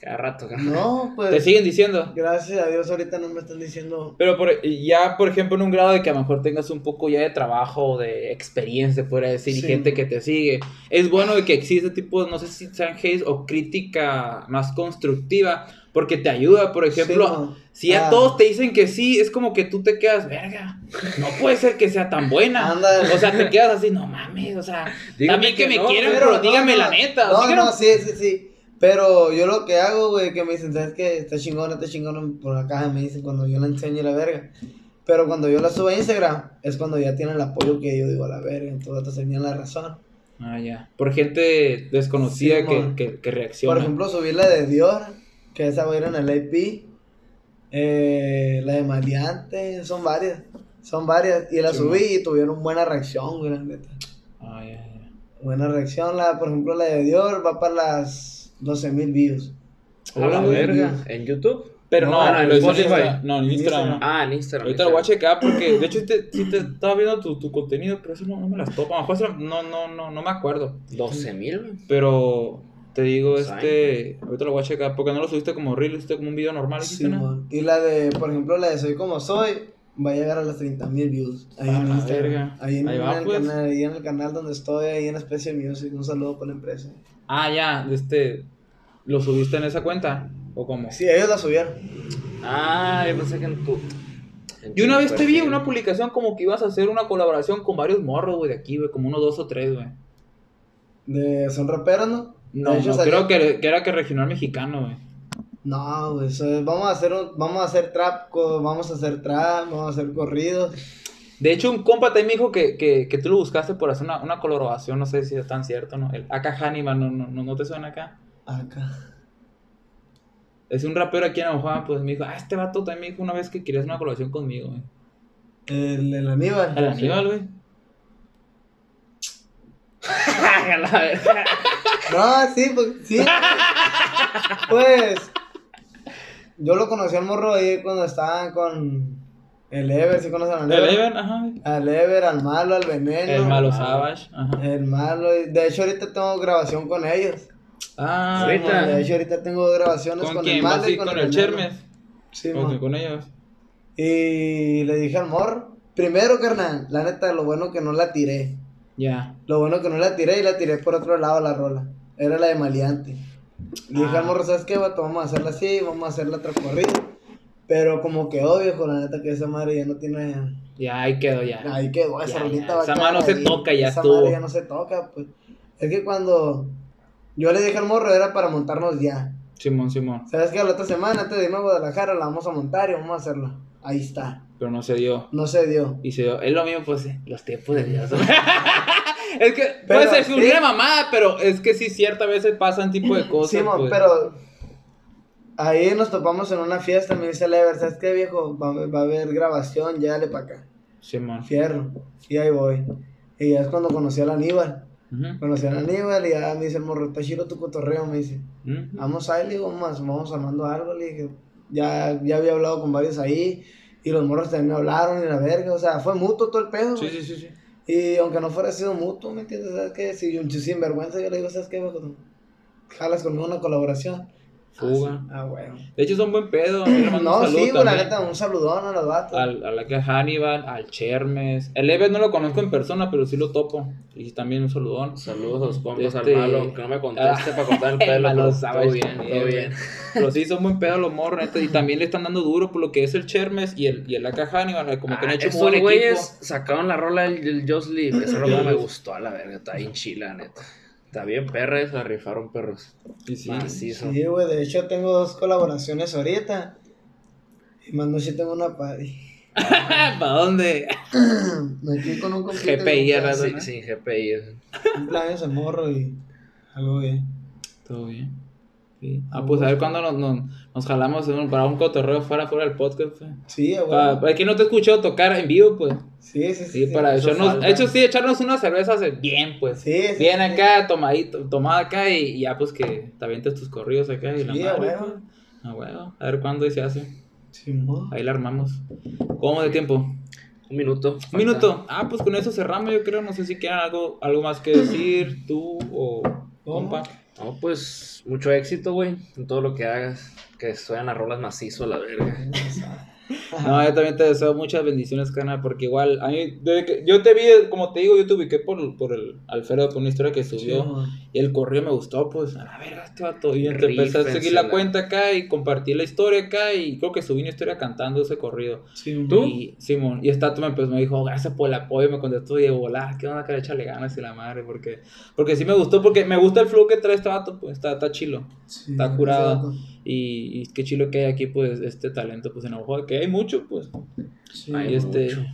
Cada rato, No, pues. Te siguen diciendo. Gracias a Dios, ahorita no me están diciendo. Pero por, ya, por ejemplo, en un grado de que a lo mejor tengas un poco ya de trabajo o de experiencia, fuera decir, y Sí. gente que te sigue, es bueno de que existe tipo, no sé si sean hate o crítica más constructiva, porque te ayuda, por ejemplo, Sí, mon. si ya Ah. todos te dicen que sí, es como que tú te quedas, verga, no puede ser que sea tan buena. Ándale. O sea, te quedas así, no mames, o sea, Dígame también que, que me no, quieran, Pero pero, no, dígame no, la neta. No, ¿sí que no, sí, sí, sí. Pero yo lo que hago, güey, que me dicen, ¿sabes qué? Está chingón, está chingón por acá, me dicen cuando yo la enseño la verga. Pero cuando yo la subo a Instagram, es cuando ya tienen el apoyo que yo digo a la verga, entonces tenían la razón. Ah, ya. Por gente desconocida Sí, que, que, que reacciona. Por ejemplo, subí la de Dior, que esa va a ir en el AP. Eh, la de Maleante, son varias. Son varias. Y la Sí, subí y tuvieron buena reacción, güey, la neta. Ah, ya, ya. Buena reacción. La, por ejemplo, la de Dior va para las 12 mil views. A la Hola, güey. verga. ¿En YouTube? Pero no, No, no, en lo hice en Spotify. No, en Instagram. Ah, en Instagram. Ahorita lo voy a checar porque, de hecho, sí te, sí te estaba viendo tu, tu contenido, pero eso no, no me las topo. A lo mejor no, no, no, no me acuerdo. 12 mil, Pero te digo, Pues, este. Ahorita lo voy a checar porque no lo subiste como reel, lo subiste como un video normal. Sí, ¿no? Y la de, por ejemplo, la de Soy como soy, va a llegar a las 30 mil views. Ahí Ah, en la Instagram. verga. Ahí, en, Ahí va, el pues. canal, ahí en el canal donde estoy, ahí en Especie Music. Un saludo para la empresa. Ah, ya, este. ¿Lo subiste en esa cuenta? ¿O cómo? Sí, ellos la subieron. Ah, yo pensé que en tu. en Yo una tu vez te vi perfil. una publicación como que ibas a hacer una colaboración con varios morros, güey, de aquí, güey, como unos dos o tres, güey. De, son raperos, ¿no? No, De hecho, no, salió- creo que, que era que regional mexicano, güey. No, güey, eso es- vamos a hacer un- vamos a hacer trap, co- vamos a hacer trap, vamos a hacer corridos. De hecho, un compa también me dijo que, que, que tú lo buscaste por hacer una, una colaboración, no sé si es tan cierto, ¿no? El Aka Hannibal, ¿no, no, no, no te suena acá? Acá. Es un rapero aquí en Oaxaca, pues me dijo, ah, este vato también me dijo una vez que querías una colaboración conmigo, güey. El, el Aníbal. El Aníbal, güey. La. No, sí, pues, sí. pues, yo lo conocí al morro ahí cuando estaban con el Ever, ¿sí conocen al El Ever? Ajá. Al Ever, al malo, al veneno. El malo Ah. Savage, ajá. El malo. De hecho, ahorita tengo grabación con ellos. Ah. Sí, De hecho, ahorita tengo grabaciones ¿con con, quién? el ¿Vas malo y con, con el. Chermes? Sí, man. con ellos. Y le dije al morro, primero, carnal, la neta, lo bueno que no la tiré. Ya. Lo bueno que no la tiré y la tiré por otro lado la rola. Era la de Maleante. Le dije Ah. al morro, ¿sabes qué, vato? Vamos a hacerla así, vamos a hacerla otra corrida. Pero como quedó, viejo, la neta que esa madre ya no tiene... Ya, ahí quedó, ya. Ahí quedó, esa Ya, va esa madre no se ahí. toca, ya esa estuvo. madre ya no se toca, pues. Es que cuando yo le dije al morro era para montarnos ya. Simón, Simón. ¿Sabes qué? La otra semana, antes de irme a Guadalajara, la vamos a montar y vamos a hacerla. Ahí está. Pero no se dio. No se dio. Y se dio. Es lo mismo, pues, los tiempos de Dios. es que Pero, puede ser sí. una mamada, pero es que sí, ciertas veces pasan tipo de cosas. Simón, pues. pero ahí nos topamos en una fiesta, me dice Lever, ¿sabes qué viejo? Va, a- va a haber grabación, llévale para acá. Simón. Fierro. Y ahí voy. Y ya es cuando conocí al Aníbal. Ujú. Conocí al Aníbal y ya me dice el morro, está chido tu cotorreo, me dice. Ujú. Vamos ahí, le digo, vamos, vamos armando algo, le dije. Ya, ya había hablado con varios ahí. Y los morros también me hablaron y la verga. O sea, fue mutuo todo el pedo. Sí, sí, sí, sí. Y aunque no fuera sido mutuo, ¿me entiendes? ¿Sabes qué? Si yo sin vergüenza yo le digo, ¿sabes qué, viejo? Jalas conmigo una colaboración. Fuga. Ah, bueno. De hecho, son buen pedo. No, sí, güey, la neta, un saludón a los vatos. Al, a la que Hannibal, al Chermes. El Eves no lo conozco en persona, pero sí lo topo. Y también un saludón. Saludos a los compas Este- al malo, que no me conteste Ah, para contar el el pelo. Savage todo bien, todo güey. bien. Pero sí, son buen pedo los morros, neta. Y también le están dando duro por lo que es el Chermes y el, y el AK Hannibal. Como que han Ah, hecho muy buen güeyes equipo. sacaron la rola del, del Just Leave. Esa rola me gustó a la verga. Está bien chila, neta. Está bien perra, se la rifaron perros. Y sí. Macizo. Sí, güey, de hecho tengo dos colaboraciones ahorita. Y más noche tengo una party. ¿Para dónde? Me estoy con un. GPI, un. Sí, sin GPI. Cumpleaños el morro y algo bien. Todo bien. Sí. Ah, pues a ver cuándo nos, nos, nos jalamos para un cotorreo fuera, fuera del podcast. Sí, güey. Para, que no te escuchó tocar en vivo, pues. Sí, sí, Sí, sí. para eso echarnos, hecho sí, echarnos unas cervezas eh, bien, pues. Sí, sí, bien sí. acá, tomadito, tomada acá y, y ya pues que te avientes tus corridos acá y la Sí, madre, a huevo. pues. A huevo. A ver cuándo se hace. Simón. Ahí la armamos. ¿Cómo de tiempo? Un minuto. Un minuto. Ah, pues con eso cerramos, yo creo. No sé si quieran algo, algo más que decir, tú o compa. No, pues mucho éxito, güey, en todo lo que hagas. Que suenan las rolas macizo la verga. No, yo también te deseo muchas bendiciones, carnal, porque igual, a mí, desde que yo te vi, como te digo, yo te ubiqué por, por el Alfredo, por una historia que subió, y el correo me gustó, pues, a la verga, este vato, y empecé a seguir la cuenta acá, y compartí la historia acá, y creo que subí una historia cantando ese corrido. Simón. ¿Tú? Y Simón, y esta me, empezó, me dijo, gracias por el apoyo, me contestó, y de volar, qué onda, que échale ganas y la madre, porque, porque sí me gustó, porque me gusta el flow que trae este vato, pues, está, está chilo. Sí, Está curado. Y, y qué chilo que hay aquí, pues, este talento, pues, en Oaxaca, que hay mucho, pues. Sí, Hay este. mucho.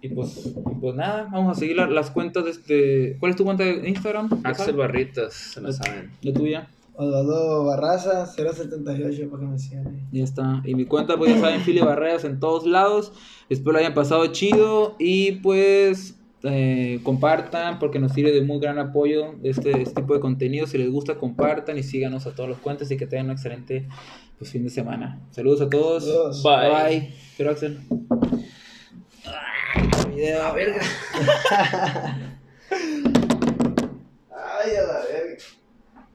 Y pues, y pues nada, vamos a seguir la- las cuentas de este. ¿Cuál es tu cuenta de Instagram? Axel Barritas, se la saben. La tuya. Osvaldo Barraza, 078, para que me sigan ahí. Ya está. Y mi cuenta, pues ya saben, Fili Barreras en todos lados. Espero lo hayan pasado chido. Y pues eh, compartan porque nos sirve de muy gran apoyo este, este, tipo de contenido. Si les gusta, compartan y síganos a todos los cuentos y que tengan un excelente pues, fin de semana. Saludos a todos. Bye.